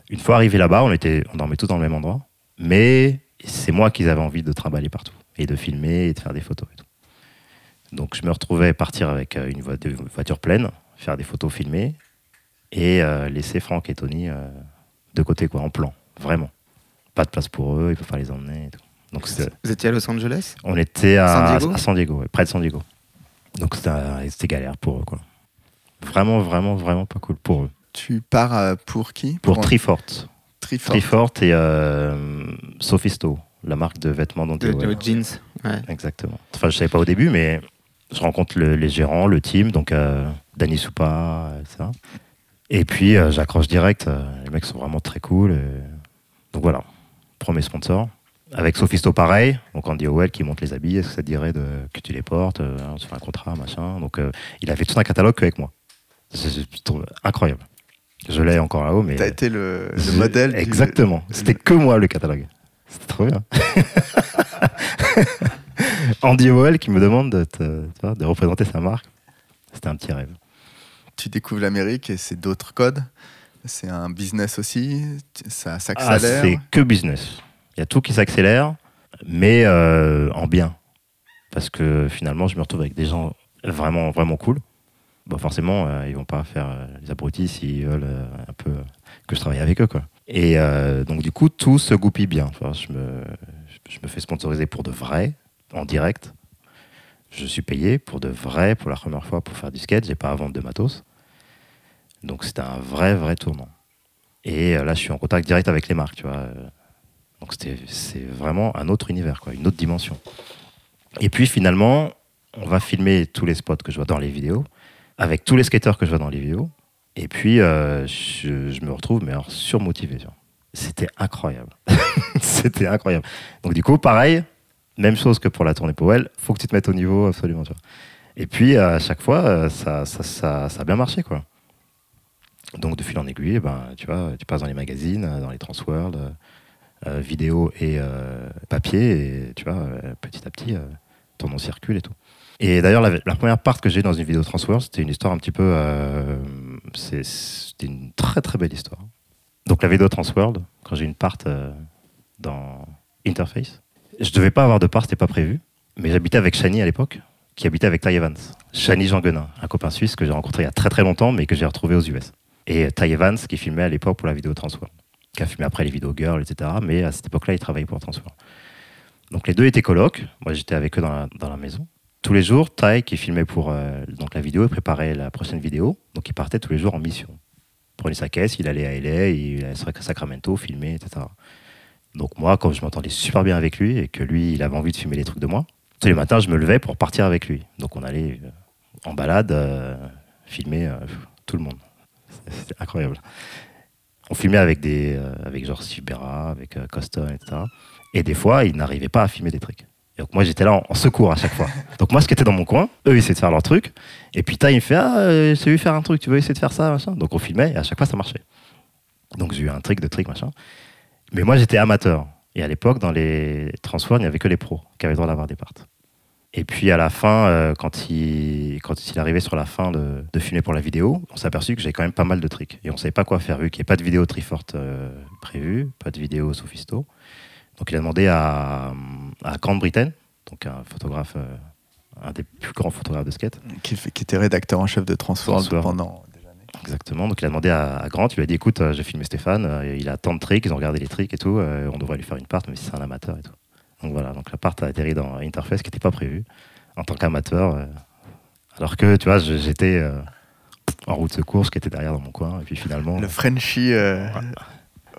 une fois arrivé là-bas, on, était, on dormait tous dans le même endroit. Mais c'est moi qu'ils avaient envie de trimballer partout et de filmer et de faire des photos et tout. Donc je me retrouvais partir avec euh, une, vo- une voiture pleine, faire des photos filmées et euh, laisser Franck et Tony euh, de côté, quoi, en plan, vraiment. Pas de place pour eux, ils peuvent pas les emmener et tout. Donc Vous étiez à Los Angeles? on était à San Diego? à San Diego, ouais, près de San Diego. Donc c'était galère pour eux, quoi. Vraiment, vraiment, vraiment pas cool pour eux. Tu pars pour qui? Pour Trifort. Trifort. Trifort et euh, Sophisto, la marque de vêtements dont de, de jeans. Ouais. Exactement. Enfin, je savais pas au début, mais je rencontre le- les gérants, le team, donc euh, Danny Soupa, etc. Et puis euh, j'accroche direct. euh, les mecs sont vraiment très cool. et- Donc voilà, premier sponsor. Avec Sophisto pareil, donc Andy Howell qui monte les habits, est-ce que ça te dirait de, que tu les portes, euh, on se fait un contrat, machin. Donc il avait tout un catalogue qu'avec moi. C'est- incroyable. Je l'ai encore là-haut, mais. T'as été le, le je- modèle. du- Exactement. C'était que moi le catalogue. C'était trop bien. Andy Howell qui me demande de, te- de représenter sa marque. C'était un petit rêve. Tu découvres l'Amérique et c'est d'autres codes. C'est un business aussi. Ça Ah, s'accélère. c'est que business. Il y a tout qui s'accélère, mais euh, en bien. Parce que finalement, je me retrouve avec des gens vraiment, vraiment cool. Bon, forcément, euh, ils vont pas faire euh, les abrutis s'ils veulent euh, un peu que je travaille avec eux. Quoi. Et donc, du coup, tout se goupille bien. Je, me, je me fais sponsoriser pour de vrai, en direct. Je suis payé pour de vrai, pour la première fois, pour faire du skate. J'ai pas à vendre de matos. Donc, c'était un vrai, vrai tournant. Et là, je suis en contact direct avec les marques, tu vois. Donc, c'est vraiment un autre univers, quoi, une autre dimension. Et puis, finalement, on va filmer tous les spots que je vois dans les vidéos, avec tous les skateurs que je vois dans les vidéos. Et puis, euh, je, me retrouve, mais alors, surmotivé. C'était incroyable. C'était incroyable. Donc, du coup, pareil, même chose que pour la tournée Powell, faut que tu te mettes au niveau, absolument. Et puis, à chaque fois, euh, ça, ça, ça, ça a bien marché, quoi. Donc, de fil en aiguille, ben, tu vois, tu passes dans les magazines, euh, dans les Transworld, euh, euh, vidéo et euh, papier, et tu vois, euh, petit à petit, euh, ton nom circule et tout. Et d'ailleurs, la, première part que j'ai dans une vidéo Transworld, c'était une histoire un petit peu. euh, c'était une très très belle histoire. Donc, la vidéo Transworld, quand j'ai une part euh, dans Interface, je devais pas avoir de part, c'était pas prévu, mais j'habitais avec Shani à l'époque, qui habitait avec Ty Evans. Shani Jean Guenin, un copain suisse que j'ai rencontré il y a très très longtemps, mais que j'ai retrouvé aux US. Et Ty Evans, qui filmait à l'époque pour la vidéo Transworld, qui a filmé après les vidéos Girl, etc. Mais à cette époque-là, il travaillait pour Transworld. Donc les deux étaient colocs. Moi, j'étais avec eux dans dans la maison. Tous les jours, Ty, qui filmait pour euh, donc la vidéo, il préparait la prochaine vidéo. Donc il partait tous les jours en mission. Il prenait sa caisse, il allait à LA, il allait à Sacramento, filmer, etc. Donc moi, comme je m'entendais super bien avec lui et que lui, il avait envie de filmer les trucs de moi, tous les matins, je me levais pour partir avec lui. Donc on allait euh, en balade, euh, filmer tout le monde. C'était incroyable. On filmait avec des, avec genre Steve Berra, avec Costa, etc. Et des fois, ils n'arrivaient pas à filmer des trucs. Et donc moi, j'étais là en, secours à chaque fois. donc moi, ce qui était dans mon coin, eux, ils essayaient de faire leur truc. Et puis Tai, il me fait Ah, euh, j'ai vu faire un truc, tu veux essayer de faire ça, machin. Donc on filmait et à chaque fois, ça marchait. Donc j'ai eu un trick de trick, machin. Mais moi, j'étais amateur. Et à l'époque, dans les transferts, il n'y avait que les pros qui avaient le droit d'avoir des parts. Et puis à la fin, euh, quand, il, quand il arrivait sur la fin de, de filmer pour la vidéo, on s'est aperçu que j'avais quand même pas mal de tricks. Et on savait pas quoi faire, vu qu'il n'y avait pas de vidéo Triforte euh, prévue, pas de vidéo Sophisto. Donc il a demandé à, à Grande Britain, donc un photographe, euh, un des plus grands photographes de skate, Qui, était rédacteur en chef de Transworld pendant des années. Exactement. Donc il a demandé à, à Grant, il lui a dit écoute, euh, j'ai filmé Stéphane, euh, il a tant de tricks, ils ont regardé les tricks et tout, euh, on devrait lui faire une part, mais si c'est un amateur et tout. Donc voilà, donc la part a atterri dans Interface qui n'était pas prévue en tant qu'amateur. euh, alors que tu vois, j'étais euh, en route de secours, qui était derrière dans mon coin, et puis finalement. Le Frenchie. euh,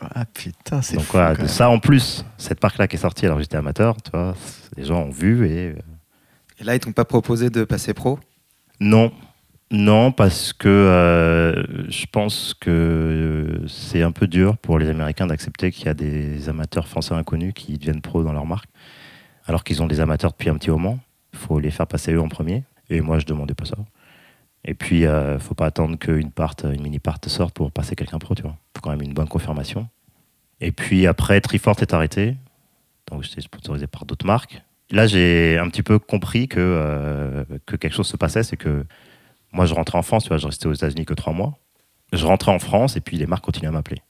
Ah putain, c'est donc fou. voilà, de ça en plus, cette parc-là qui est sortie alors que j'étais amateur, tu vois, les gens ont vu et euh, Et là, ils t'ont pas proposé de passer pro? Non, non, parce que euh, je pense que c'est un peu dur pour les Américains d'accepter qu'il y a des amateurs français inconnus qui deviennent pros dans leur marque, alors qu'ils ont des amateurs depuis un petit moment. Il faut les faire passer eux en premier. Et moi, je demandais pas ça. Et puis, il faut pas attendre qu'une part, une mini part sorte pour passer quelqu'un pro, tu vois. faut quand même une bonne confirmation. Et puis après, Triforce est arrêté. Donc, j'étais sponsorisé par d'autres marques. Là, j'ai un petit peu compris que, euh, que quelque chose se passait. C'est que moi, je rentrais en France, tu vois, je restais aux États-Unis que trois mois. Je rentrais en France et puis les marques continuaient à m'appeler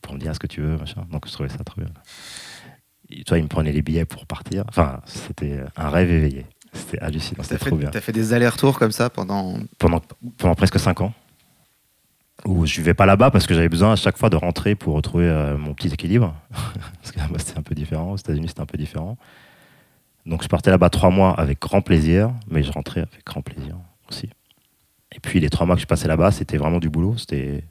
pour me dire ce que tu veux, machin. Donc, je trouvais ça trop bien. Et, tu vois, ils me prenaient les billets pour partir. Enfin, c'était un rêve éveillé. C'était hallucinant, T'as c'était fait, trop bien t'as fait des allers-retours comme ça pendant. pendant, pendant presque 5 ans. Où je vivais pas là-bas parce que j'avais besoin à chaque fois de rentrer pour retrouver euh, mon petit équilibre. parce que là-bas c'était un peu différent, aux États-Unis c'était un peu différent. Donc je partais là-bas trois mois avec grand plaisir, mais je rentrais avec grand plaisir aussi. Et puis les trois mois que je passais là-bas, c'était vraiment du boulot. C'était,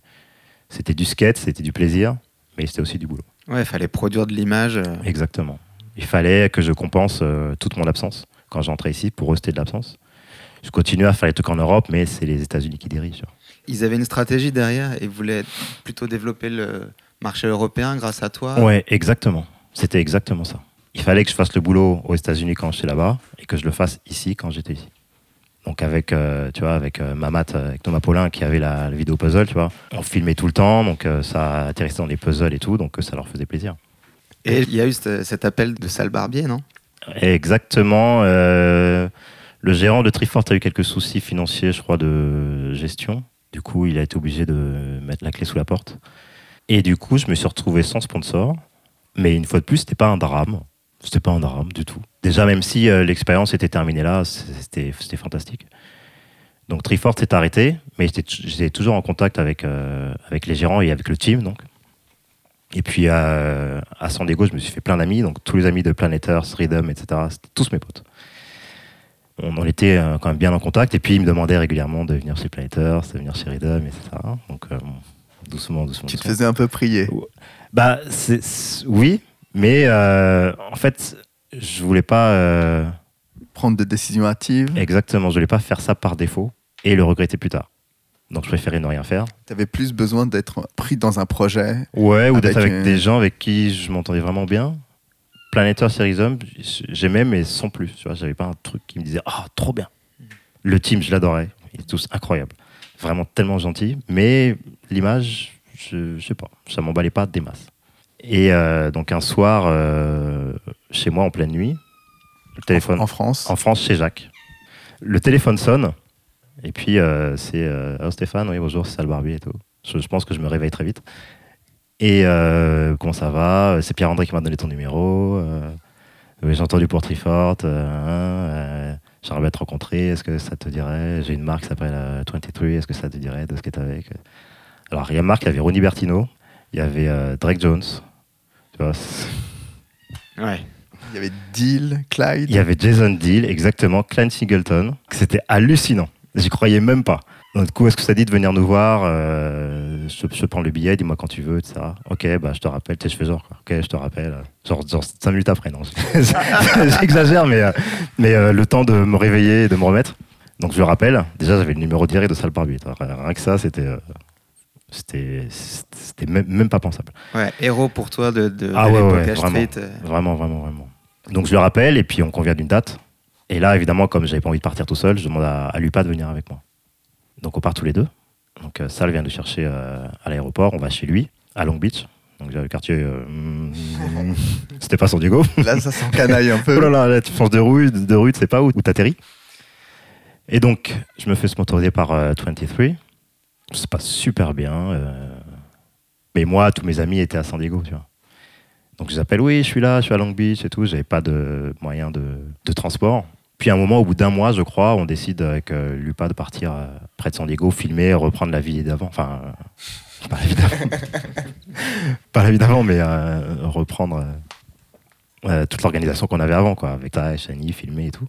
c'était du skate, c'était du plaisir, mais c'était aussi du boulot. Ouais, il fallait produire de l'image. euh, Exactement. Il fallait que je compense euh, toute mon absence quand j'entrais ici pour rester de l'absence. Je continue à faire les trucs en Europe, mais c'est les États-Unis qui dirigent. Ils avaient une stratégie derrière et voulaient plutôt développer le marché européen grâce à toi. Ouais, exactement. C'était exactement ça. Il fallait que je fasse le boulot aux États-Unis quand j'étais là-bas et que je le fasse ici quand j'étais ici. Donc avec, euh, tu vois, avec euh, Mamat, euh, avec Thomas Paulin qui avait la, la vidéo puzzle, tu vois, on filmait tout le temps, donc euh, ça atterrissait dans les puzzles et tout, donc euh, ça leur faisait plaisir. Et il y a eu ce- cet appel de Salle Barbier, non? Exactement. euh, le gérant de Trifort a eu quelques soucis financiers, je crois, de gestion. Du coup, il a été obligé de mettre la clé sous la porte. Et du coup, je me suis retrouvé sans sponsor. Mais une fois de plus, c'était pas un drame. C'était pas un drame du tout. Déjà, même si euh, l'expérience était terminée là, c'était fantastique. Donc Trifort s'est arrêté, mais j'étais toujours en contact avec, euh, avec les gérants et avec le team. Donc. Et puis euh, à San Diego, je me suis fait plein d'amis, donc tous les amis de Planeters, Rhythm, etc. C'était tous mes potes. On en était euh, quand même bien en contact, et puis ils me demandaient régulièrement de venir chez Planeters, de venir chez Rhythm, etc. Donc euh, doucement, doucement. Tu te faisais un peu prier. Bah oui, mais euh, en fait, je voulais pas euh, Prendre des décisions hâtives. exactement, je voulais pas faire ça par défaut et le regretter plus tard. Donc je préférais ne rien faire. Tu avais plus besoin d'être pris dans un projet. Ouais, ou d'être Avec, avec euh, des gens avec qui je m'entendais vraiment bien. Planeter Series j'aimais, mais sans plus. Tu vois, j'avais pas un truc qui me disait Ah, trop bien. Le team, je l'adorais. Ils étaient tous incroyables. Vraiment tellement gentils. Mais l'image, je, je sais pas, ça m'emballait pas des masses. Et euh, donc un soir, euh, chez moi en pleine nuit, le téléphone En France. en France chez Jacques. Le téléphone sonne, et puis euh, c'est euh, Allô Stéphane, oui bonjour, c'est Sal Barbier et tout. Je, je pense que je me réveille très vite. Et euh, comment ça va? C'est Pierre-André qui m'a donné ton numéro. euh, oui, j'ai entendu pour Trifort. euh, euh, J'aimerais bien te rencontrer. Est-ce que ça te dirait? J'ai une marque qui s'appelle euh, 23. Est-ce que ça te dirait de skate avec Alors, il y a Marc, il y avait Ronnie Bertino, il y avait euh, Drake Jones. Tu vois, Ouais. Il y avait Deal, Clyde. Il y avait Jason Deal, exactement, Clan Singleton. C'était hallucinant. J'y croyais même pas. Donc, du coup, est-ce que ça dit de venir nous voir euh, je, je prends le billet, dis-moi quand tu veux, etc. Ok, bah, je te rappelle. Tu sais, je fais genre, quoi. ok, je te rappelle. Genre, genre 5 minutes après, non. J'exagère, mais, euh, mais euh, le temps de me réveiller et de me remettre. Donc je le rappelle, déjà j'avais le numéro direct de Sal Barbier. Rien que ça, c'était. euh, c'était c'était même, même pas pensable. Ouais, héros pour toi de, de, Ah de ouais, ouais, H vraiment. Street, euh. Vraiment, vraiment, vraiment. Donc je le rappelle et puis on convient d'une date. Et là, évidemment, comme j'avais pas envie de partir tout seul, je demande à, à Lupa de venir avec moi. Donc on part tous les deux. Donc euh, Sal vient de chercher euh, à l'aéroport, on va chez lui, à Long Beach. Donc le quartier, euh, c'était pas San Diego. Là, ça s'encanaille un peu. Oh là là, là, tu changes de rue, de rue, tu sais pas où, où t'atterris. Et donc, je me fais sponsoriser par euh, 23. Ça se passe super bien. euh, mais moi, tous mes amis étaient à San Diego, tu vois. Donc, je les appelle, oui, je suis là, je suis à Long Beach et tout. J'avais pas de moyen de, de transport. Puis, à un moment, au bout d'un mois, je crois, on décide avec euh, Lupa de partir euh, près de San Diego, filmer, reprendre la vie d'avant. Enfin, euh, pas la vie d'avant. pas la vie d'avant, mais euh, reprendre. euh, toute l'organisation qu'on avait avant, quoi, avec Ta, Shani, filmé et tout.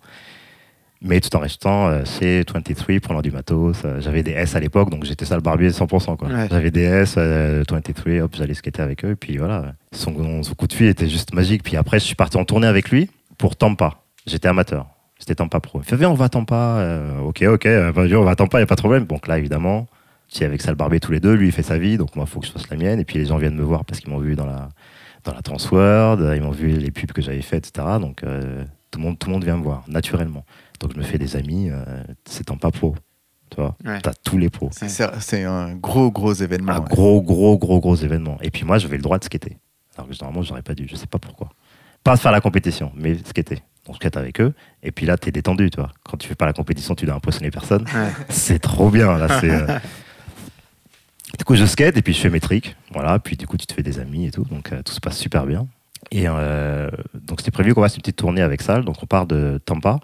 Mais tout en restant chez 23, prenant du matos. j'avais des S à l'époque, donc j'étais ça le barbier 100%. Quoi. Ouais. J'avais des S, euh, 23, hop, j'allais skater avec eux. Et puis voilà, son, son coup de fil était juste magique. Puis après, je suis parti en tournée avec lui pour Tampa. J'étais amateur. C'était Tampa Pro. Il fait, viens, on va à Tampa. Euh, ok, ok, euh, vas-y, on va à Tampa, il n'y a pas de problème. Donc là, évidemment, je suis avec Sal Barbier tous les deux. Lui, il fait sa vie, donc moi, il faut que je fasse la mienne. Et puis les gens viennent me voir parce qu'ils m'ont vu dans la, dans la Transworld, ils m'ont vu les pubs que j'avais faites, etc. Donc euh, tout, le monde, tout le monde vient me voir, naturellement. Donc je me fais des amis, euh, c'est Tampa Pro. Tu vois, Ouais. t'as tous les pros. C'est- un gros, gros événement. Un ouais. gros, gros, gros, gros événement. Et puis moi, j'avais le droit de skater. Alors que normalement, j'aurais pas dû, je sais pas pourquoi. Pas faire la compétition, mais skater. Donc skate avec eux. Et puis là, t'es détendu, tu vois. Quand tu fais pas la compétition, tu dois impressionner personne. Ouais. C'est trop bien, là. c'est, euh, Du coup, je skate et puis je fais mes tricks. Voilà. Puis du coup, tu te fais des amis et tout. Donc euh, tout se passe super bien. Et euh, donc c'était prévu qu'on fasse une petite tournée avec Sal. Donc on part de Tampa.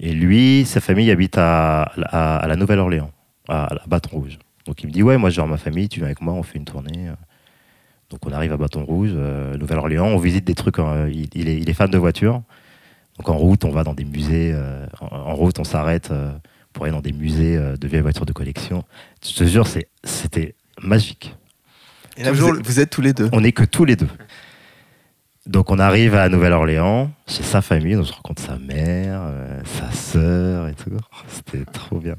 Et lui, sa famille habite à, à- à la Nouvelle-Orléans, à, à Bâton Rouge. Donc il me dit Ouais, moi j'ai ma famille, tu viens avec moi, on fait une tournée. Donc on arrive à Bâton Rouge, euh, Nouvelle-Orléans, on visite des trucs. hein, il, il est, il est fan de voitures. Donc en route, on va dans des musées. euh, en, route, on s'arrête euh, pour aller dans des musées euh, de vieilles voitures de collection. Je te jure, c'était magique. Et là, vous, êtes, vous êtes tous les deux. On n'est que tous les deux. Donc on arrive à Nouvelle-Orléans, chez sa famille, donc je rencontre sa mère, euh, sa sœur et tout. Oh, C'était trop bien.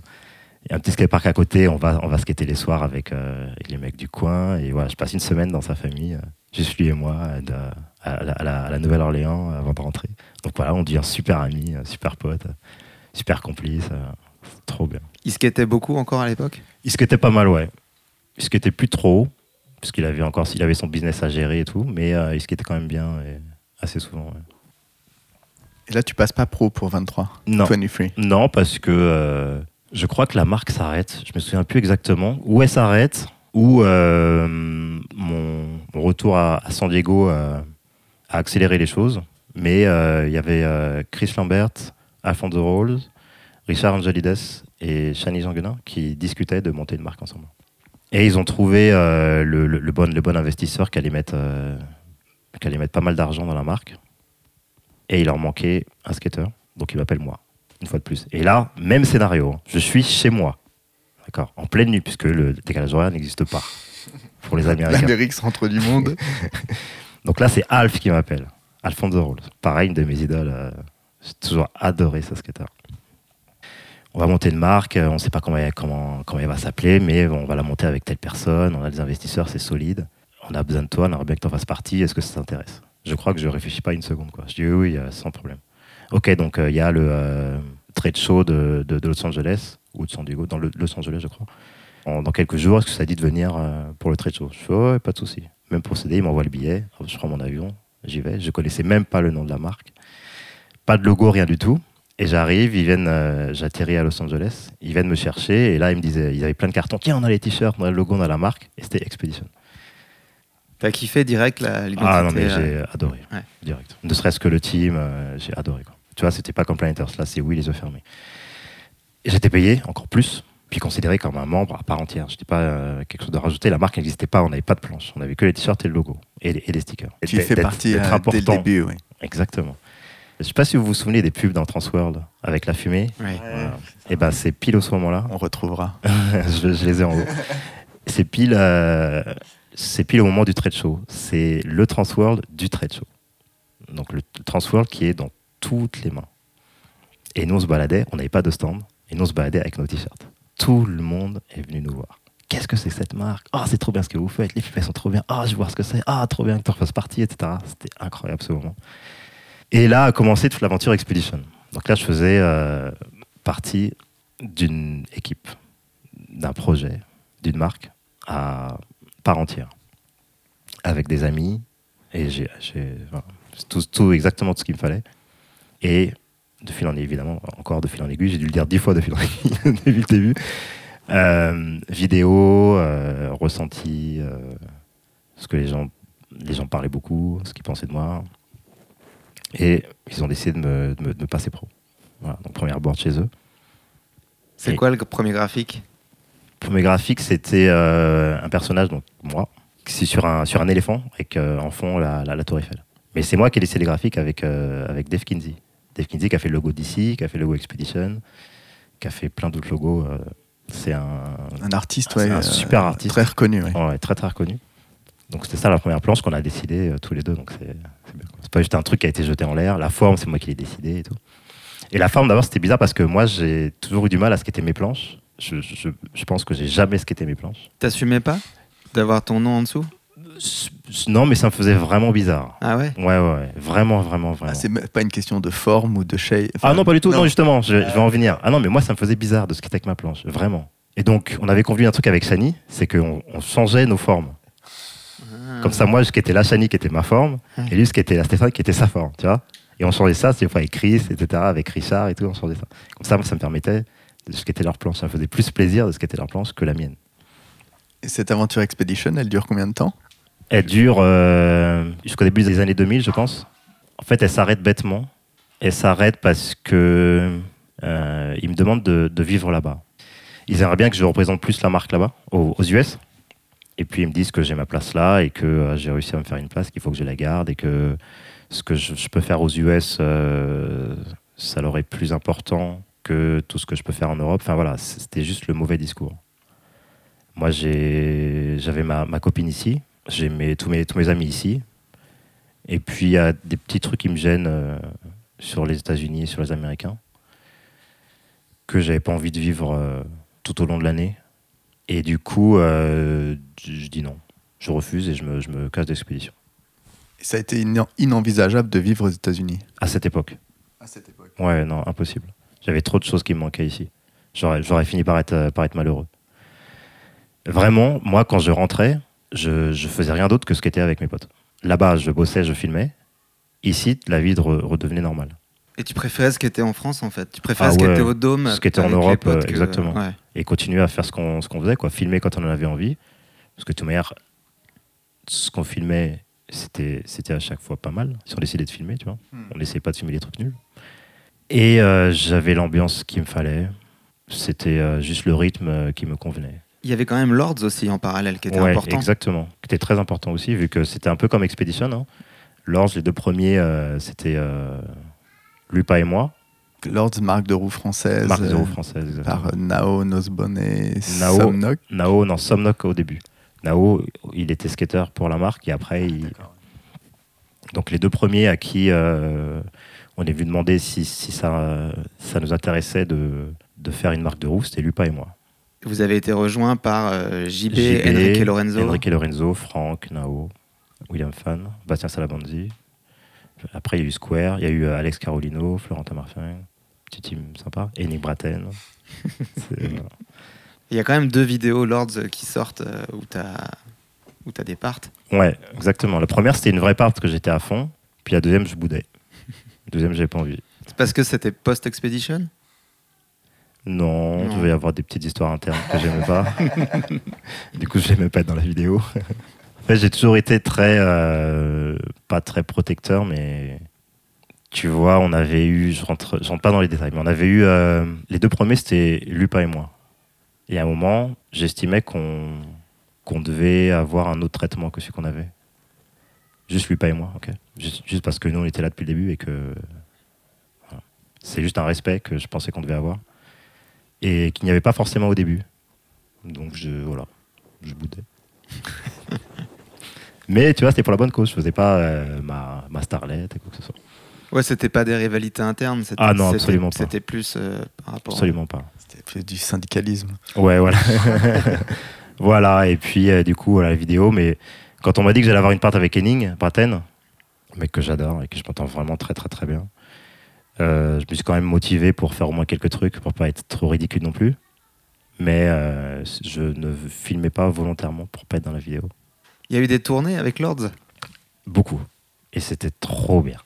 Il y a un petit skatepark à côté, on va, on va skater les soirs avec, euh, les mecs du coin. Et voilà, je passe une semaine dans sa famille, euh, juste lui et moi, à, la- Nouvelle-Orléans euh, avant de rentrer. Donc voilà, on devient super amis, euh, super potes, euh, super complices. trop bien. Il skatait beaucoup encore à l'époque? Il skatait pas mal, ouais. Il skatait plus trop, parce qu'il avait encore il avait son business à gérer et tout, mais euh, il skatait quand même bien et assez souvent. ouais. Et là, tu passes pas pro pour 23. Non. 23. Non, parce que euh, je crois que la marque s'arrête. Je me souviens plus exactement où elle s'arrête, où euh, mon, mon retour à, à San Diego euh, a accéléré les choses. Mais euh, il y avait euh, Chris Lambert, Alfonso Rolls, Richard Angelides et Shani Janguenin qui discutaient de monter une marque ensemble. Et ils ont trouvé euh, le, le- le bon, le bon investisseur qui allait, mettre, euh, qui allait mettre pas mal d'argent dans la marque. Et il leur manquait un skater. Donc il m'appelle moi une fois de plus. Et là, même scénario. hein. Je suis chez moi. D'accord En pleine nuit, puisque le décalage horaire n'existe pas pour les Américains. L'Amérique centre du monde. Donc là, c'est Alf qui m'appelle. Alfonso Rolls. Pareil, une de mes idoles. euh, J'ai toujours adoré ce skater. On va monter une marque, euh, on ne sait pas comment elle, va s'appeler, mais on va la monter avec telle personne, on a des investisseurs, c'est solide. On a besoin de toi, on aimerait bien que tu en fasses partie, est-ce que ça t'intéresse? Je crois que je réfléchis pas une seconde. Je dis oui, oui, euh, sans problème. Ok, donc il y a le trade show de, Los Angeles, ou de San Diego, dans Los Angeles, je crois. Dans quelques jours, est-ce que ça dit de venir pour le trade show? Je fais ouais, pas de souci. Même procédé, il m'envoie le billet, je prends mon avion, j'y vais. Je connaissais même pas le nom de la marque. Pas de logo, rien du tout. Et j'arrive, ils viennent, euh, j'atterris à Los Angeles, ils viennent me chercher, et là ils me disaient, ils avaient plein de cartons, tiens on a les t-shirts, on a le logo, on a la marque, et c'était Expedition. T'as kiffé direct la- l'identité Ah non mais euh, j'ai adoré, Ouais. direct. Ne serait-ce que le team, euh, j'ai adoré. Quoi. Tu vois, c'était pas comme Planeters, là c'est oui les yeux fermés. J'étais payé encore plus, puis considéré comme un membre à part entière. Je dis pas euh, quelque chose de rajouter, la marque n'existait pas, on n'avait pas de planche, on avait que les t-shirts et le logo, et les, et les stickers. Et tu d'être- fais d'être- partie d'être euh, dès le début. Oui. Exactement. Je sais pas si vous vous souvenez des pubs dans Transworld avec la fumée. ouais. Et ben c'est pile au ce moment-là. On retrouvera. je, je les ai en haut. C'est pile, euh, c'est pile au moment du trade show. C'est le Transworld du trade show. Donc le Transworld qui est dans toutes les mains. Et nous on se baladait, on n'avait pas de stand. Et nous, on se baladait avec nos t-shirts. Tout le monde est venu nous voir. Qu'est-ce que c'est que cette marque? Ah, c'est trop bien ce que vous faites. Les pipets sont trop bien. Ah, je vais voir ce que c'est. Ah, trop bien que tu en fasses partie, etc. C'était incroyable ce moment. Et là a commencé toute l'aventure Expedition. Donc là, je faisais euh, partie d'une équipe, d'un projet, d'une marque à part entière, avec des amis. Et j'ai tout, tout exactement tout ce qu'il me fallait. De fil en aiguille, évidemment, encore de fil en aiguille, j'ai dû le dire dix fois de fil en aiguille depuis le début. Euh, vidéo, euh, ressenti, euh, ce que les gens, les gens parlaient beaucoup, ce qu'ils pensaient de moi. Et ils ont décidé de me, de me- de me passer pro. Voilà, donc première board chez eux. C'est quoi le premier graphique? Premier graphique, c'était euh, un personnage, donc moi, qui est sur un, sur un éléphant avec en fond la, la, la tour Eiffel. Mais c'est moi qui ai laissé les graphiques avec, avec Dave Kinsey. Dave Kinsey qui a fait le logo d'ici, qui a fait le logo Expedition, qui a fait plein d'autres logos. euh, c'est un, Un artiste, c'est ouais, un euh, super artiste. Très reconnu, ouais. Ouais, très très reconnu. Donc c'était ça la première planche qu'on a décidé euh, tous les deux. Donc c'est pas juste un truc qui a été jeté en l'air. La forme, c'est moi qui l'ai décidé et tout. Et la forme d'abord c'était bizarre parce que moi j'ai toujours eu du mal à skater mes planches. Je, je, je pense que j'ai jamais skaté mes planches. T'assumais pas d'avoir ton nom en dessous? Non, mais ça me faisait vraiment bizarre. Ah ouais? Ouais, ouais. Vraiment, vraiment, vraiment. Ah, c'est pas une question de forme ou de shape? Ah non, pas du tout, non, Non. justement, je, je vais en venir. Ah non, mais moi, ça me faisait bizarre de skater avec ma planche, vraiment. Et donc, on avait convenu un truc avec Shani, c'est qu'on on changeait nos formes. Comme ça, moi, je skatais la Shani qui était ma forme, et lui, ce qui était la Stéphane qui était sa forme, tu vois. Et on changeait ça, c'est fois avec Chris, etc., avec Richard et tout, on changeait ça. Comme ça, moi, ça me permettait de skater leur planche. Ça me faisait plus plaisir de skater leur planche que la mienne. Et cette aventure Expedition, elle dure combien de temps? Elle dure euh, jusqu'au début des années 2000, je pense. En fait, elle s'arrête bêtement. Elle s'arrête parce que euh, ils me demandent de, vivre là-bas. Ils aimeraient bien que je représente plus la marque là-bas, aux, US. Et puis ils me disent que j'ai ma place là et que euh, j'ai réussi à me faire une place, qu'il faut que je la garde et que ce que je, peux faire aux US, ça leur est plus important que tout ce que je peux faire en Europe. Enfin voilà, c'était juste le mauvais discours. Moi, j'avais ma copine ici, j'ai mes, tous, mes, tous mes amis ici. Et puis, il y a des petits trucs qui me gênent euh, sur les États-Unis et sur les Américains que j'avais pas envie de vivre euh, tout au long de l'année. Et du coup, euh, je dis non. Je refuse et je me, je me casse d'expédition. Ça a été inenvisageable de vivre aux États-Unis? À cette époque. À cette époque. Ouais, non, impossible. J'avais trop de choses qui me manquaient ici. J'aurais, j'aurais fini par être, par être malheureux. Vraiment, moi, quand je rentrais, je, je faisais rien d'autre que ce qu'était avec mes potes. Là-bas, je bossais, je filmais. Ici, la vie de re- redevenait normale. Et tu préférais ce qui était en France en fait? Tu préférais Ah ce qui ouais. était au Dôme Ce qui était en Europe, que- exactement. ouais. Et continuer à faire ce qu'on, qu'on faisait, quoi. Filmer quand on en avait envie. Parce que de toute manière, ce qu'on filmait, c'était, c'était à chaque fois pas mal. Si on décidait de filmer, tu vois. Hmm. On n'essayait pas de filmer des trucs nuls. Et euh, j'avais l'ambiance qu'il me fallait. C'était euh, juste le rythme euh, qui me convenait. Il y avait quand même Lords aussi en parallèle qui était Ouais, important. exactement. Qui était très important aussi, vu que c'était un peu comme Expedition. Hein. Lors, les deux premiers, euh, c'était euh, Lupa et moi. Lords, marque de roue française. Marc euh, Zéro française, exactement. par euh, Nao, Nosbon et Nao. Somnok. Nao, non, Somnok au début. Nao, il était skater pour la marque et après, il... donc les deux premiers à qui euh, on est venu demander si, si ça, euh, ça nous intéressait de, de faire une marque de roue, c'était Lupa et moi. Vous avez été rejoint par euh, JB, JB, Enrique Lorenzo. Enrique Lorenzo, Franck, Nao, William Fan, Bastien Salabanzi. Après, il y a eu Square, il y a eu euh, Alex Carolino, Florentin Marfin, petit team sympa, et Nick voilà. Il y a quand même deux vidéos Lords euh, qui sortent euh, où tu as, as des parts. Ouais, exactement. La première, c'était une vraie part parce que j'étais à fond. Puis la deuxième, je boudais. La deuxième, j'avais pas envie. C'est parce que c'était post-expedition Non, Non. il devait y avoir des petites histoires internes que j'aimais pas. du coup, je l'aimais pas être dans la vidéo. en fait, j'ai toujours été très, euh, pas très protecteur, mais tu vois, on avait eu, je rentre, je rentre pas dans les détails, mais on avait eu, euh, les deux premiers, c'était Lupa et moi. Et à un moment, j'estimais qu'on qu'on devait avoir un autre traitement que celui qu'on avait. Juste Lupa et moi, ok juste, juste parce que nous, on était là depuis le début et que. voilà. C'est juste un respect que je pensais qu'on devait avoir et qu'il n'y avait pas forcément au début. Donc je voilà, je boudais. Mais tu vois, c'était pour la bonne cause. Je faisais pas euh, ma, ma starlet et quoi que ce soit. Ouais, c'était pas des rivalités internes. c'était- Ah non, c'était- absolument pas. C'était plus euh, par rapport. Absolument pas. C'était plus du syndicalisme. Ouais, voilà. voilà, et puis euh, du coup, voilà, la vidéo. Mais quand on m'a dit que j'allais avoir une part avec Henning, Braten, mec que j'adore et que je m'entends vraiment très très très bien, euh, je me suis quand même motivé pour faire au moins quelques trucs, pour pas être trop ridicule non plus. Mais euh, je ne filmais pas volontairement pour pas être dans la vidéo. Il y a eu des tournées avec Lords? Beaucoup. Et c'était trop bien.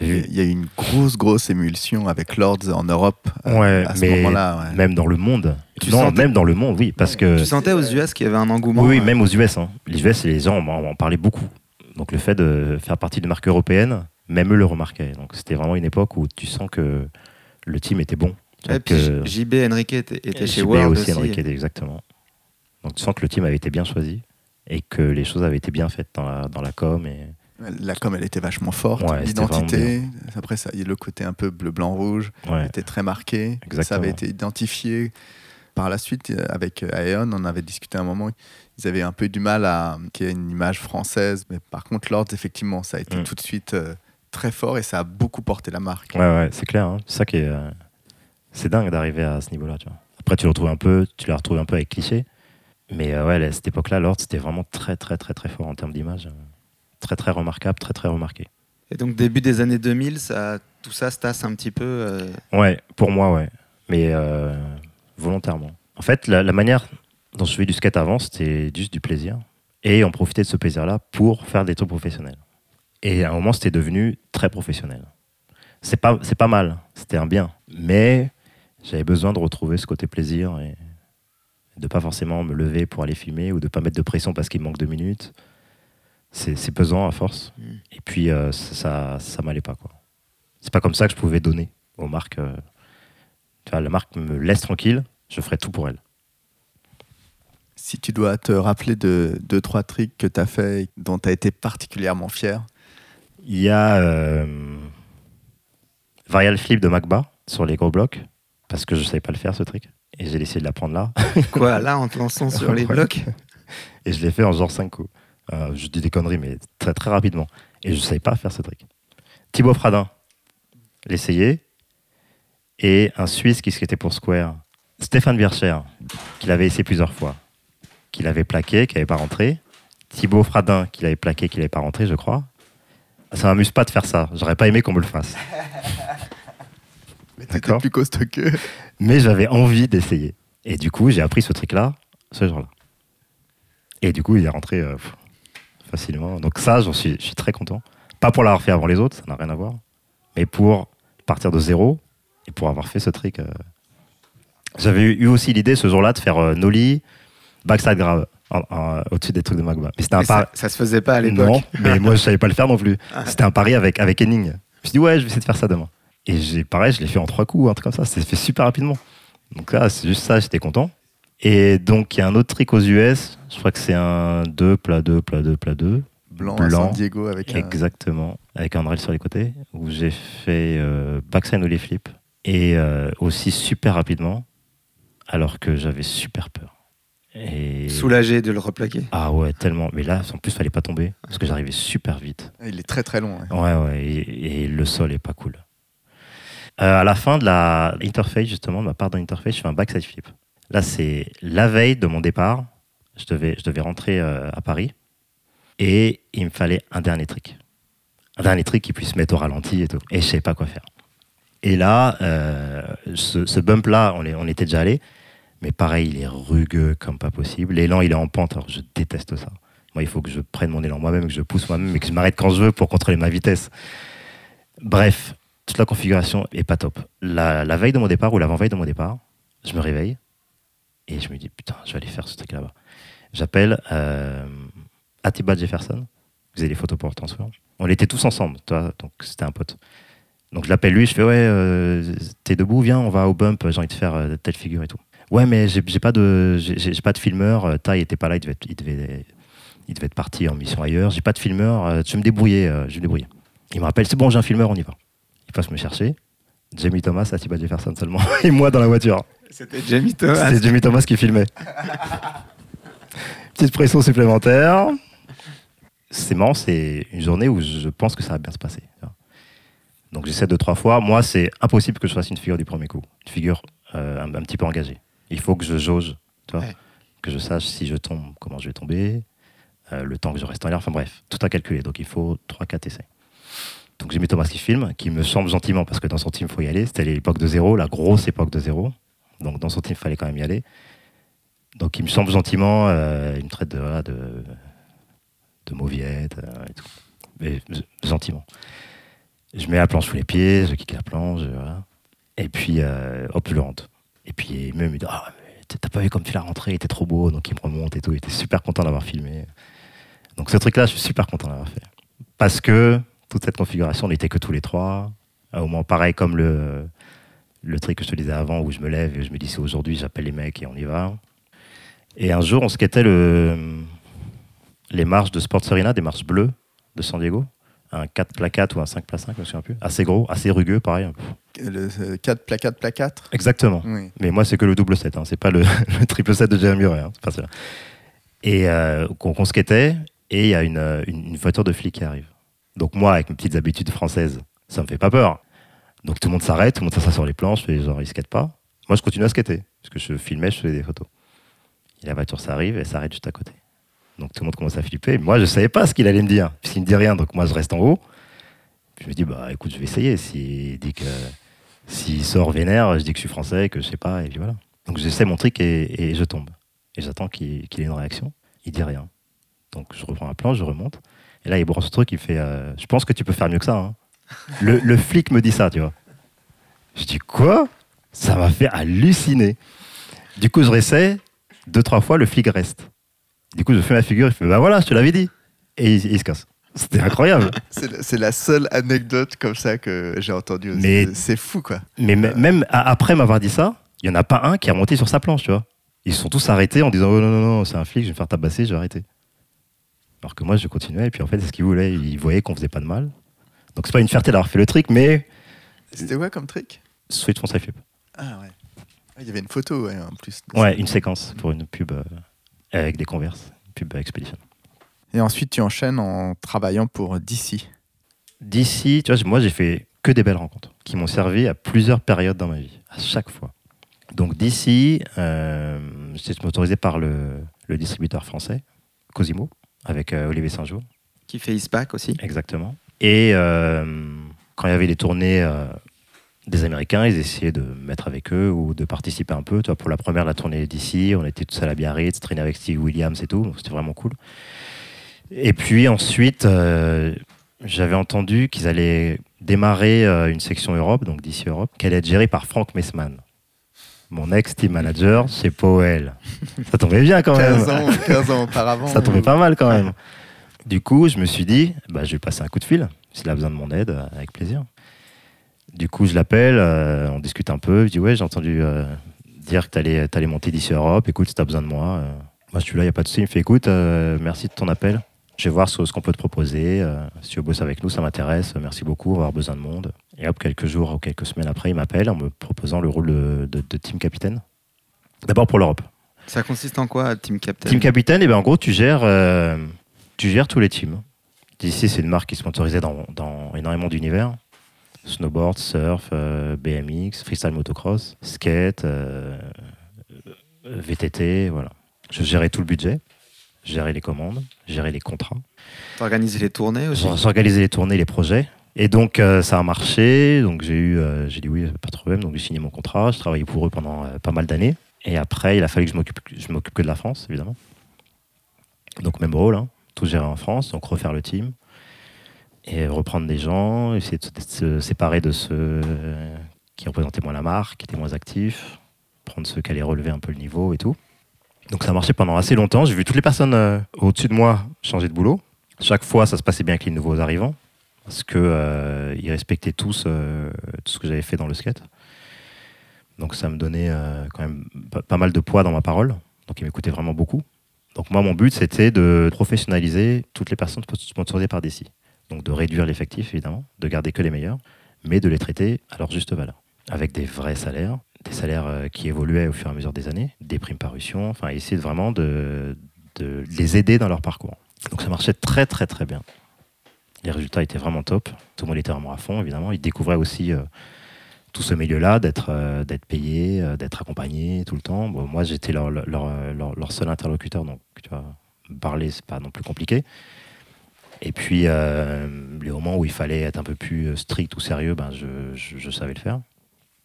Il y a eu une grosse, grosse émulsion avec Lords en Europe euh, Ouais, à ce moment-là. ouais. même dans le monde. Tu non, sentais- même dans le monde, oui, parce que Tu sentais aux US qu'il y avait un engouement. Oui, oui, même aux US. hein. Les US, les gens en, en parlaient beaucoup. Donc le fait de faire partie de marque européenne, même eux le remarquaient. Donc c'était vraiment une époque où tu sens que le team était bon. Et Donc, puis euh, JB Enrique était, était chez JB aussi, aussi. Enrique, exactement. Donc tu sens que le team avait été bien choisi et que les choses avaient été bien faites dans la, dans la com. Et... La com, elle était vachement forte. Ouais, L'identité, après, ça, il y a le côté un peu bleu-blanc-rouge, Ouais. était très marqué. Ça Exactement. avait été identifié. Par la suite, euh, avec euh, Aeon, on avait discuté un moment. Ils avaient un peu du mal à qu'il y ait une image française. Mais par contre, Lords, effectivement, ça a été Mm. tout de suite euh, très fort et ça a beaucoup porté la marque. Ouais, ouais, c'est clair. hein. C'est ça qui est. euh, C'est dingue d'arriver à ce niveau-là. tu vois. Après, tu le retrouves un peu, tu l'as retrouvé un peu avec cliché. Mais euh, ouais, à cette époque-là, Lord, c'était vraiment très, très, très, très fort en termes d'image. Très, très remarquable, très, très remarqué. Et donc début des années 2000, ça, tout ça se tasse un petit peu. euh, Ouais, pour moi, ouais. Mais euh, volontairement. En fait, la, la manière dont je faisais du skate avant, c'était juste du plaisir. Et on profitait de ce plaisir-là pour faire des trucs professionnels. Et à un moment, c'était devenu très professionnel. C'est pas, c'est pas mal, c'était un bien. Mais j'avais besoin de retrouver ce côté plaisir et de pas forcément me lever pour aller filmer ou de pas mettre de pression parce qu'il manque deux minutes. C'est c'est pesant à force. Mm. Et puis, euh, ça, ça, ça m'allait pas. quoi. C'est pas comme ça que je pouvais donner aux marques. euh, tu vois, la marque me laisse tranquille, je ferai tout pour elle. Si tu dois te rappeler de deux, trois tricks que tu as fait dont tu as été particulièrement fier, Il y a euh, Varial Flip de Macba sur les gros blocs, parce que je savais pas le faire ce truc. Et j'ai essayé de l'apprendre là. Quoi, là, en te lançant sur les blocs? Et je l'ai fait en genre 5 coups. Euh, je dis des conneries, mais très très rapidement. Et je savais pas faire ce truc. Thibaut Fradin, l'essayé. Et un Suisse qui skatait pour Square, Stéphane Bircher, qui l'avait essayé plusieurs fois. Qui l'avait plaqué, qui n'avait pas rentré. Thibaut Fradin, qui l'avait plaqué, qui n'avait pas rentré, je crois. Ça m'amuse pas de faire ça. J'aurais pas aimé qu'on me le fasse. mais D'accord. plus costaud que. Mais j'avais envie d'essayer. Et du coup, j'ai appris ce truc-là ce jour-là. Et du coup, il est rentré euh, facilement. Donc ça, j'en suis, je suis très content. Pas pour l'avoir fait avant les autres, ça n'a rien à voir. Mais pour partir de zéro et pour avoir fait ce trick. euh. J'avais eu aussi l'idée ce jour-là de faire euh, nollie, backside grave au-dessus des trucs de Magba. Mais c'était un Mais pari. ça, ça se faisait pas à Non, l'époque. mais moi, je savais pas le faire non plus. C'était un pari avec, avec Henning. Je me suis dit, ouais, je vais essayer de faire ça demain. Et j'ai, pareil, je l'ai fait en trois coups, un truc comme ça. C'était fait super rapidement. Donc là, c'est juste ça, j'étais content. Et donc, il y a un autre trick aux US. Je crois que c'est un 2, plat 2, plat 2, plat 2. Blanc, à. San Diego avec un. Exactement. Avec un rail sur les côtés. Où j'ai fait euh, backside ollie flip. Et euh, aussi super rapidement. Alors que j'avais super peur. Et... Soulagé de le replaquer. Ah ouais, tellement. Mais là, en plus, fallait pas tomber. Parce que j'arrivais super vite. Il est très très long. ouais. Ouais, ouais, et, et le sol est pas cool. Euh, à la fin de la interface, justement, de ma part dans l'interface, je fais un backside flip. Là, c'est la veille de mon départ. Je devais, je devais rentrer euh, à Paris. Et il me fallait un dernier trick. Un dernier trick qui puisse mettre au ralenti et tout. Et je savais pas quoi faire. Et là, euh, ce, ce bump-là, on, est- on était déjà allé. Mais pareil, il est rugueux comme pas possible. L'élan, il est en pente. Alors, je déteste ça. Moi, il faut que je prenne mon élan moi-même, que je pousse moi-même et que je m'arrête quand je veux pour contrôler ma vitesse. Bref, toute la configuration est pas top. La, veille de mon départ ou l'avant-veille de mon départ, je me réveille et je me dis putain, je vais aller faire ce truc là-bas. J'appelle euh, Atiba Jefferson. Vous avez des photos pour t'en souvenir. On était tous ensemble, toi, donc c'était un pote. Donc je l'appelle lui, je fais ouais, euh, t'es debout, viens, on va au bump, j'ai envie de faire euh, telle figure et tout. Ouais, mais j'ai pas de, j'ai pas de filmeur. euh, Tai était pas là, il devait, être- il devait, il devait être parti en mission ailleurs. J'ai pas de filmeur, euh, je vais me débrouiller, euh, je vais me débrouiller. Il me rappelle, c'est bon, j'ai un filmeur, on y va. Il passe me chercher. Jamie Thomas, Atiba Jefferson seulement, et moi dans la voiture. C'était Jamie Thomas. C'est Jamie Thomas qui filmait. Petite pression supplémentaire. C'est marrant, c'est une journée où je pense que ça va bien se passer. Donc j'essaie deux, trois fois. Moi, c'est impossible que je fasse une figure du premier coup. Une figure euh, un, un petit peu engagée. Il faut que je jauge, tu vois, Ouais. que je sache si je tombe, comment je vais tomber, euh, le temps que je reste en l'air. Enfin bref, tout à calculer. Donc il faut trois, quatre essais. Donc j'ai mis Thomas qui filme, qui me semble gentiment, parce que dans son team, il faut y aller. C'était l'époque de zéro, la grosse époque de zéro. Donc dans son team, il fallait quand même y aller. Donc il me semble gentiment, euh, il me traite de, voilà, de, de mauviette euh, et tout. Mais gentiment. Je mets la planche sous les pieds, je kick la planche, voilà. Et puis, euh, hop, je le rentre. Et puis, il me dit Ah, t'as pas vu comme tu l'as rentré, il était trop beau. Donc, il me remonte et tout. Il était super content d'avoir filmé. Donc, ce truc-là, je suis super content d'avoir fait. Parce que toute cette configuration, on n'était que tous les trois. Au moins, pareil comme le, le truc que je te disais avant, où je me lève et je me dis C'est aujourd'hui, j'appelle les mecs et on y va. Et un jour, on skatait le, les marches de Sports Arena, des marches bleues de San Diego. Un 4 pla 4 ou un 5 pla 5, je me souviens plus. Assez gros, assez rugueux, pareil. Le euh, 4 pla 4 pla 4 Exactement. Oui. Mais moi, c'est que le double 7, hein. c'est pas le, le triple 7 de Jeremy Murray. hein. Pas ça. Et euh, qu'on skatait, et il y a une, euh, une, une voiture de flic qui arrive. Donc moi, avec mes petites habitudes françaises, ça me fait pas peur. Donc tout le monde s'arrête, tout le monde s'assoit sur les planches, et genre, ils skatent pas. Moi, je continue à skater, parce que je filmais, je faisais des photos. Et la voiture s'arrive, et elle s'arrête juste à côté. Donc tout le monde commence à flipper. Moi, je savais pas ce qu'il allait me dire, puisqu'il me dit rien, donc moi, je reste en haut. Je me dis, bah écoute, je vais essayer. S'il dit que sort vénère, je dis que je suis français, que je sais pas, et voilà. Donc j'essaie mon trick et, je tombe. Et j'attends qu'il ait une réaction. Il dit rien. Donc je reprends la planche, je remonte. Et là, il branche ce truc, il fait euh, Je pense que tu peux faire mieux que ça. hein. Le, le flic me dit ça, tu vois. Je dis Quoi? Ça m'a fait halluciner. Du coup, je réessaie. Deux, trois fois, le flic reste. Du coup, je fais ma figure, il fait Bah voilà, je te l'avais dit. Et il, il se casse. C'était incroyable. C'est la- seule anecdote comme ça que j'ai entendue. C'est fou, quoi. Mais même après m'avoir dit ça, il n'y en a pas un qui a monté sur sa planche, tu vois. Ils se sont tous arrêtés en disant Oh non, non, non, c'est un flic, je vais me faire tabasser, je vais arrêter. Alors que moi, je continuais, et puis en fait, c'est ce qu'ils voulaient. Ils voyaient qu'on faisait pas de mal. Donc, c'est pas une fierté d'avoir fait le trick, mais C'était quoi comme trick? Switch from flip. Ah ouais. Il y avait une photo, ouais, en plus. Ouais, une séquence pour une pub euh, avec des converses, une pub Expedition. Et ensuite, tu enchaînes en travaillant pour DC. D'ici, tu vois, moi, j'ai fait que des belles rencontres qui m'ont servi à plusieurs périodes dans ma vie, à chaque fois. Donc, d'ici, euh, j'étais motorisé par le, le distributeur français, Cosimo, avec euh, Olivier Saint-Jean. Qui fait ISPAC aussi. Exactement. Et euh, quand il y avait les tournées euh, des Américains, ils essayaient de me mettre avec eux ou de participer un peu. Tu vois, pour la première de la tournée d'ici, on était tous à la Biarritz, traîner avec Steve Williams et tout, donc c'était vraiment cool. Et puis ensuite, euh, j'avais entendu qu'ils allaient démarrer euh, une section Europe, donc d'ici Europe, qui allait être gérée par Frank Messman, mon ex-team manager chez Powell. Ça tombait bien quand même. 15 ans, 15 ans auparavant. Ça tombait pas mal quand même. Du coup, je me suis dit, bah, je vais passer un coup de fil. S'il a besoin de mon aide, euh, avec plaisir. Du coup, je l'appelle, euh, on discute un peu. Je dis, ouais, j'ai entendu euh, dire que tu allais, monter d'ici Europe. Écoute, si tu as besoin de moi, euh, moi je suis là, il n'y a pas de souci. Il me fait, écoute, merci de ton appel. Je vais voir ce, ce qu'on peut te proposer. si tu veux bosser avec nous, ça m'intéresse. Merci beaucoup, on va avoir besoin de monde. Et hop, quelques jours ou quelques semaines après, il m'appelle en me proposant le rôle de, de- de team capitaine. D'abord pour l'Europe. Ça consiste en quoi, Team Captain Team Capitaine, eh ben, en gros, tu gères, tu gères tous les teams. D'ici, c'est une marque qui est sponsorisée dans, dans énormément d'univers. Snowboard, surf, euh, BMX, freestyle motocross, skate, euh, VTT, voilà. Je gérais tout le budget, gérais les commandes, gérais les contrats, T'organises les tournées aussi? J'organisais les tournées, les projets. Et donc, euh, ça a marché. Donc, j'ai eu, j'ai dit oui, pas de problème. Donc, j'ai signé mon contrat. Je travaillais pour eux pendant pas mal d'années. Et après, il a fallu que je m'occupe, je m'occupe que de la France, évidemment. Donc, même rôle, hein, tout gérer en France. Donc, refaire le team. Et reprendre des gens, essayer de se, séparer de ceux euh, qui représentaient moins la marque, qui étaient moins actifs. Prendre ceux qui allaient relever un peu le niveau et tout. Donc, ça a marché pendant assez longtemps. J'ai vu toutes les personnes euh, au-dessus de moi changer de boulot. Chaque fois, ça se passait bien avec les nouveaux arrivants parce que euh, ils respectaient tous euh, tout ce que j'avais fait dans le skate. Donc ça me donnait quand même pas mal de poids dans ma parole. Donc ils m'écoutaient vraiment beaucoup. Donc moi, mon but, c'était de professionnaliser toutes les personnes sponsorisées par DC. Donc de réduire l'effectif, évidemment, de garder que les meilleurs, mais de les traiter à leur juste valeur. Avec des vrais salaires, des salaires euh, qui évoluaient au fur et à mesure des années, des primes parution, enfin essayer vraiment de, les aider dans leur parcours. Donc ça marchait très très très bien. Les résultats étaient vraiment top. Tout le monde était vraiment à fond, évidemment. Ils découvraient aussi euh, tout ce milieu-là, d'être euh, d'être payé, d'être accompagné tout le temps. Moi, j'étais leur- leur seul interlocuteur, donc tu vois, parler, c'est pas non plus compliqué. Et puis, euh, les moments où il fallait être un peu plus strict ou sérieux, ben, je, savais le faire.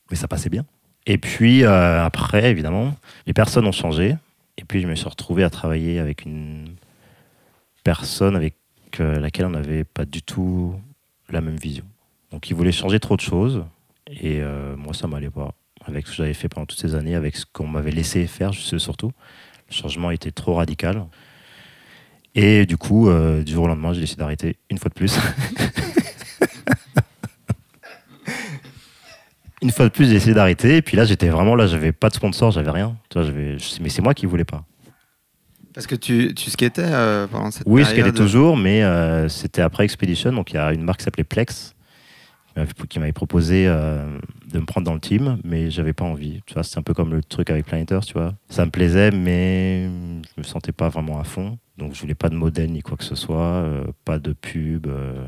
Mais ça passait bien. Et puis, euh, après, évidemment, les personnes ont changé. Et puis, je me suis retrouvé à travailler avec une personne avec euh, laquelle on n'avait pas du tout la même vision. Donc, il voulait changer trop de choses. Et euh, moi, ça m'allait pas. Avec ce que j'avais fait pendant toutes ces années, avec ce qu'on m'avait laissé faire, je- surtout. Le changement était trop radical. Et du coup, euh, du jour au lendemain, j'ai décidé d'arrêter une fois de plus. une fois de plus, j'ai essayé d'arrêter. Et puis là, j'étais vraiment là, j'avais pas de sponsor, j'avais rien. Tu vois, j'avais- je- mais c'est moi qui voulais pas. Parce que tu, tu skatais euh, pendant cette Oui, ce qu'elle est période toujours, mais euh, c'était après Expedition. Donc il y a une marque qui s'appelait Plex qui m'avait- proposé euh, de me prendre dans le team, mais j'avais pas envie. Tu vois, c'est un peu comme le truc avec Planet tu vois. Ça me plaisait, mais je me sentais pas vraiment à fond. Donc je voulais pas de modèle ni quoi que ce soit, euh, pas de pub. euh,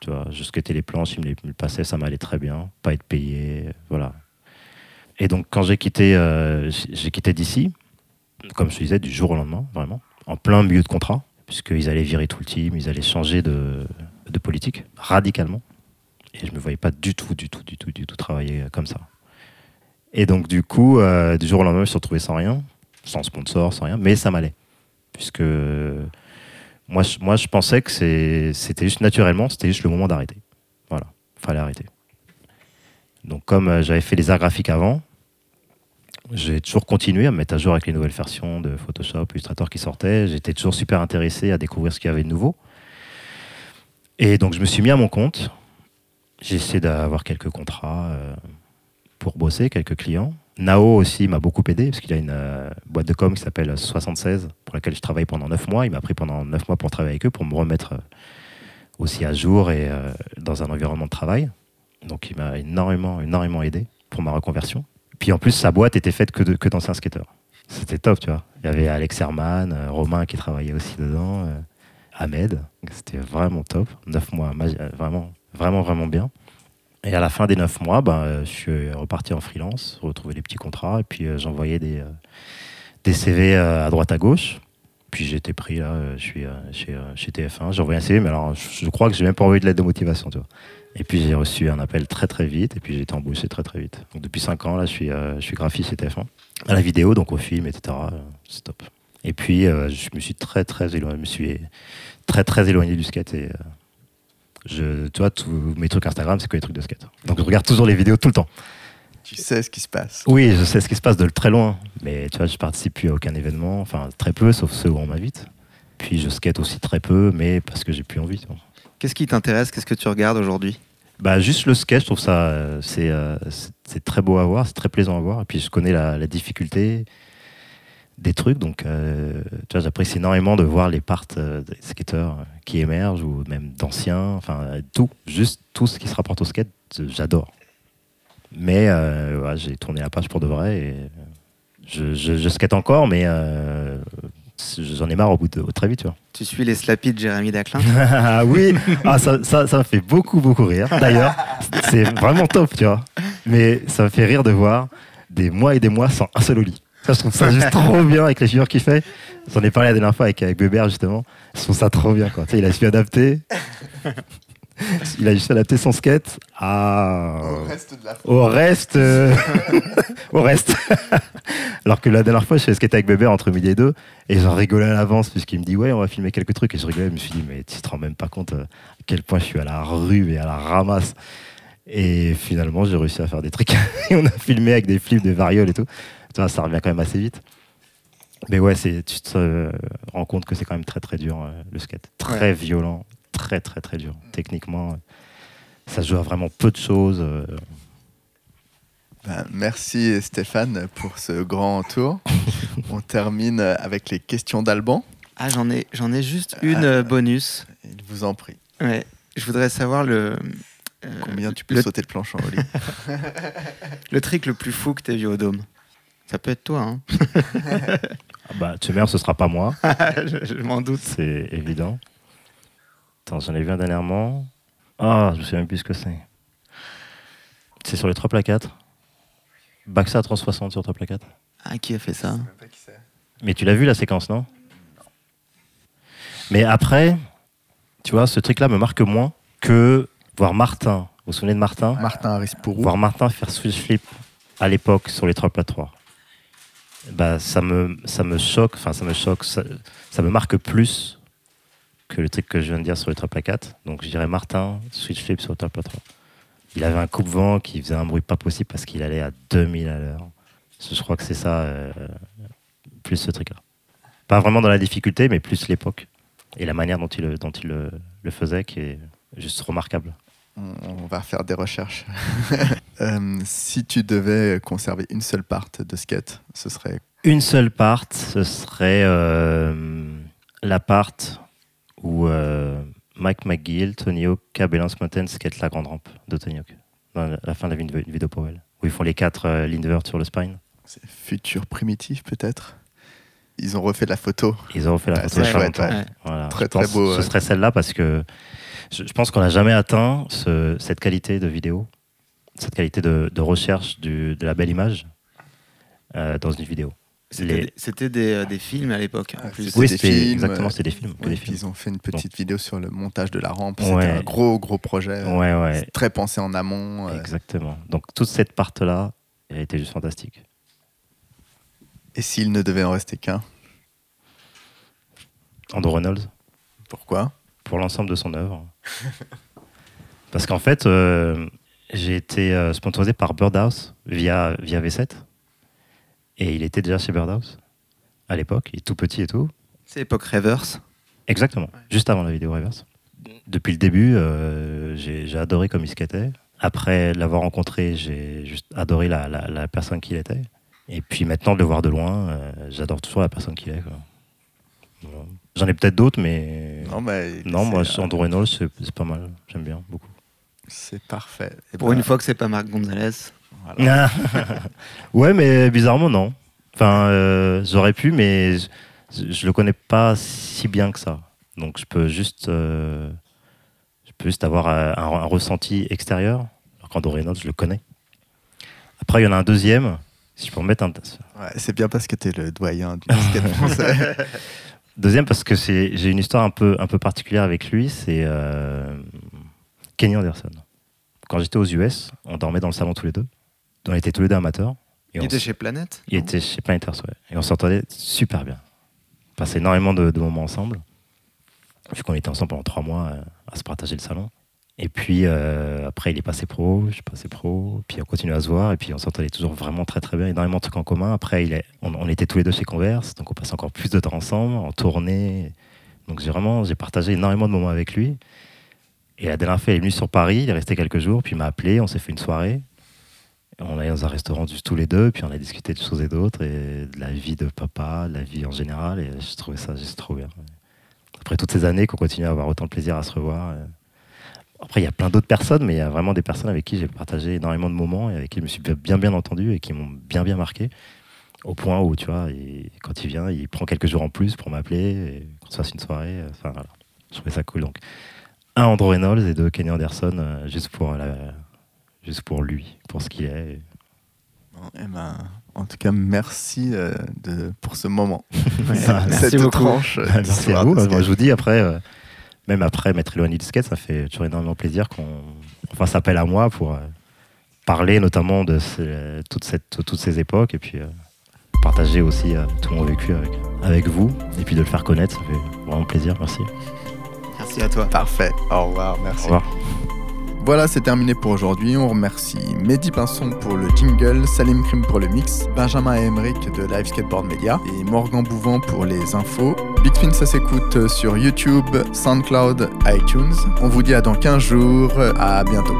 tu vois, je skatais les planches, ils me les, me le passaient, ça m'allait très bien. Pas être payé, voilà. Et donc quand j'ai quitté, euh, j'ai quitté d'ici, comme je disais, du jour au lendemain, vraiment, en plein milieu de contrat, puisqu'ils allaient virer tout le team, ils allaient changer de politique radicalement. Et je me voyais pas du tout, du tout, du tout, du tout travailler comme ça. Et donc, du coup, euh, du jour au lendemain, je me suis retrouvé sans rien, sans sponsor, sans rien, mais ça m'allait. Puisque moi, je, moi, je pensais que c'était juste naturellement, c'était juste le moment d'arrêter. Voilà, fallait arrêter. Donc, comme euh, j'avais fait les arts graphiques avant, j'ai toujours continué à me mettre à jour avec les nouvelles versions de Photoshop, Illustrator qui sortaient. J'étais toujours super intéressé à découvrir ce qu'il y avait de nouveau. Et donc, je me suis mis à mon compte. J'ai essayé d'avoir quelques contrats euh, pour bosser, quelques clients. Nao aussi m'a beaucoup aidé parce qu'il a une euh, boîte de com qui s'appelle 76 pour laquelle je travaille pendant 9 mois. Il m'a pris pendant 9 mois pour travailler avec eux, pour me remettre euh, aussi à jour et dans un environnement de travail. Donc il m'a énormément, énormément aidé pour ma reconversion. Puis en plus, sa boîte était faite que, de- que d'anciens skateurs. C'était top, tu vois. Il y avait Alex Herman, Romain qui travaillait aussi dedans, Ahmed. C'était vraiment top. 9 mois, vraiment, vraiment, vraiment bien. Et à la fin des 9 mois, ben, euh, je suis reparti en freelance, retrouver les petits contrats, et puis euh, j'envoyais des, euh, des CV à droite à gauche. Puis été pris là, je suis chez, euh, chez TF1, j'ai envoyé un CV, mais alors je, crois que j'ai même pas envoyé de lettre de motivation, tu vois. Et puis j'ai reçu un appel très très vite, et puis j'ai été embauché très très vite. Donc depuis 5 ans, là, je suis, je suis graphiste chez TF1, à la vidéo, donc au film, etc. c'est top. Et puis je me suis très très éloigné, je me suis très très éloigné du skate et je, tu vois, tous mes trucs Instagram, c'est que les trucs de skate. Donc je regarde toujours les vidéos tout le temps. Tu sais ce qui se passe. Oui, je sais ce qui se passe de très loin, mais tu vois, je participe plus à aucun événement, enfin très peu, sauf ceux où on m'invite. Puis je skate aussi très peu, mais parce que j'ai plus envie. Qu'est-ce qui t'intéresse? Qu'est-ce que tu regardes aujourd'hui? Bah juste le skate, je trouve ça, euh, c'est euh, c'est- c'est très beau à voir, c'est très plaisant à voir. Et puis je connais la, la difficulté des trucs, donc euh, tu vois, j'apprécie énormément de voir les parts euh, des skateurs euh, qui émergent ou même d'anciens, enfin tout, juste tout ce qui se rapporte au skate, j'adore. Mais euh, ouais, j'ai tourné la page pour de vrai et je, je, je skate encore, mais j'en ai marre au bout de très vite, tu vois. Tu suis les slappies de Jérémy Daclin? Ah oui, ah, ça, ça, ça me fait beaucoup, beaucoup rire. D'ailleurs, c'est vraiment top, tu vois. Mais ça me fait rire de voir des mois et des mois sans un seul Oli. Ça, je trouve ça juste trop bien avec les figures qu'il fait. J'en ai parlé la dernière fois avec, avec Bébert, justement. Je trouve ça trop bien, quoi. Tu sais, il a su adapter. Il a juste adapté son skate à... reste de la Au reste, euh, au reste. Alors que la dernière fois, je faisais skater avec Bébé entre midi et deux, et j'en rigolais à l'avance, puisqu'il me dit Ouais, on va filmer quelques trucs. Et je rigolais, je me suis dit Mais tu te rends même pas compte euh, à quel point je suis à la rue et à la ramasse. Et finalement, j'ai réussi à faire des trucs. et on a filmé avec des flips, des varioles et tout. Tu vois, ça revient quand même assez vite. Mais ouais, c'est, tu te euh, rends compte que c'est quand même très très dur euh, le skate. Très violent, très très très dur. Techniquement, ça se joue à vraiment peu de choses. euh, Ben, merci Stéphane pour ce grand tour. On termine avec les questions d'Alban. Ah, j'en ai, j'en ai juste une euh, bonus. Il vous en prie. Ouais. Je voudrais savoir le, euh, Combien tu peux le, sauter le planchon, Oli le trick le plus fou que t'aies vu au dôme. Ça peut être toi, hein Ah bah, Tumeur, ce sera pas moi, je, je m'en doute. c'est évident. Attends, j'en ai vu un dernièrement. Ah, je me souviens même plus ce que c'est. C'est sur les trois plaquettes. Baxa 360 sur trois plaquettes. Ah, qui a fait ça? Mais tu l'as vu la séquence, non? Mais après, tu vois, ce truc-là me marque moins que voir Martin. Vous vous souvenez de Martin? Martin Harris Pourou. Voir Martin faire switch flip à l'époque sur les 3 plats 3. Bah, ça me, ça me choque, enfin ça me choque, ça, ça me marque plus que le truc que je viens de dire sur les 3 plats 4. Donc je dirais Martin, switch flip sur le 3 plats 3. Il avait un coupe-vent qui faisait un bruit pas possible parce qu'il allait à 2000 à l'heure. Je crois que c'est ça, euh, plus ce truc-là. Pas vraiment dans la difficulté, mais plus l'époque et la manière dont il, le- dont il le, le faisait qui est juste remarquable. On, va faire des recherches. Euh, si tu devais conserver une seule part de skate, ce serait Une seule part, ce serait euh, la part où euh, Mike McGill, Tony Hawk, Cab et Lance Mountain skatent la grande rampe de Tony Hawk. Dans la- fin de la vidéo, vidéo Powell. Où ils font les quatre Lindvert sur le spine. c'est futur primitif peut-être. Ils ont refait la photo. Ils ont refait la Ouais, photo c'est il y a pas chouette, longtemps. ouais. Voilà. Très, Je très pense beau, Ce serait celle-là parce que je, je pense qu'on n'a jamais atteint ce- cette qualité de vidéo, cette qualité de, de recherche du- de la belle image euh, dans une vidéo. C'était Les- des- C'était des, euh, des films à l'époque. en Ah, Oui, des c'était films, exactement, euh, c'était des films. que Ouais, des puis films. ils ont fait une petite vidéo sur le montage de la rampe. C'était Ouais. un gros, gros projet. Ouais, ouais. Très pensé en amont. Exactement. Donc toute cette part-là, elle était juste fantastique. Et s'il ne devait en rester qu'un, Andrew Reynolds, pourquoi? Pour l'ensemble de son œuvre. Parce qu'en fait, euh, j'ai été euh, sponsorisé par Birdhouse via, via V7. Et il était déjà chez Birdhouse à l'époque, il est tout petit et tout. C'est l'époque Reverse. Exactement, juste avant la vidéo reverse. Depuis le début, euh, j'ai j'ai adoré comme il skatait. Après l'avoir rencontré, j'ai juste adoré la, la- la personne qu'il était. Et puis maintenant, de le voir de loin, euh, j'adore toujours la personne qu'il est. quoi. Voilà. J'en ai peut-être d'autres, mais Non, mais non, moi, Andrew Reynolds, c'est pas mal. J'aime bien beaucoup. C'est parfait. Eh Pour ben, une fois que c'est pas Marc Gonzalez. voilà. ouais, mais bizarrement, non. Enfin, euh, j'aurais pu, mais je, je le connais pas si bien que ça. Donc, je peux juste, euh, je peux juste avoir euh, un, un ressenti extérieur. Alors qu'Andrew Reynolds, je le connais. Après, il y en a un deuxième. Si je peux en mettre un Ouais, c'est bien parce que tu es le doyen du skate français. deuxième, parce que c'est, j'ai une histoire un peu, un peu particulière avec lui. C'est euh, Kenny Anderson. Quand j'étais aux US, on dormait dans le salon tous les deux. On était tous les deux amateurs. Et Il on était chez Planète Il était chez Planet Earth, ouais. Et on s'entendait super bien. On passait énormément de, de moments ensemble. Vu qu'on était ensemble pendant trois mois euh, à se partager le salon. Et puis euh, après, il est passé pro, je suis passé pro. Puis on continue à se voir. Et puis on s'entendait toujours vraiment très très bien. Énormément de trucs en commun. Après, il est, on, était tous les deux chez Converse. Donc on passait encore plus de temps ensemble, en tournée. Donc j'ai vraiment j'ai partagé énormément de moments avec lui. Et la dernière fois, il est venu sur Paris. Il est resté quelques jours. Puis il m'a appelé. On s'est fait une soirée. On allait dans un restaurant juste tous les deux, puis on a discuté de choses et d'autres, et de la vie de papa, de la vie en général, et je trouvais ça juste trop bien. Après toutes ces années qu'on continue à avoir autant de plaisir à se revoir. euh. Après, il y a plein d'autres personnes, mais il y a vraiment des personnes avec qui j'ai partagé énormément de moments et avec qui je me suis bien bien entendu et qui m'ont bien bien marqué. Au point où, tu vois, il- quand il vient, il prend quelques jours en plus pour m'appeler, et qu'on se fasse une soirée. euh, Enfin, voilà. Je trouvais ça cool. Donc, un Andrew Reynolds et deux Kenny Anderson, euh, juste pour la, juste pour lui, pour ce qu'il est. Bon, eh ben, en tout cas, merci euh, de, pour ce moment. Ouais, merci Cette beaucoup. tranche. euh, Merci à vous. Moi, je vous dis, après, euh, même après m'être éloigné du skate, ça fait toujours énormément plaisir qu'on fasse appel à moi pour euh, parler notamment de toute cette, toutes ces époques et puis euh, partager aussi euh, tout mon vécu avec, avec vous et puis de le faire connaître. Ça fait vraiment plaisir. Merci. Merci à toi. Parfait. Au revoir. Au Merci. revoir. Voilà, c'est terminé pour aujourd'hui. On remercie Mehdi Pinson pour le jingle, Salim Krim pour le mix, Benjamin Emmerich de Live Skateboard Media et Morgan Bouvant pour les infos. Bitfin, ça s'écoute sur YouTube, SoundCloud, iTunes. On vous dit à dans 15 jours. À bientôt.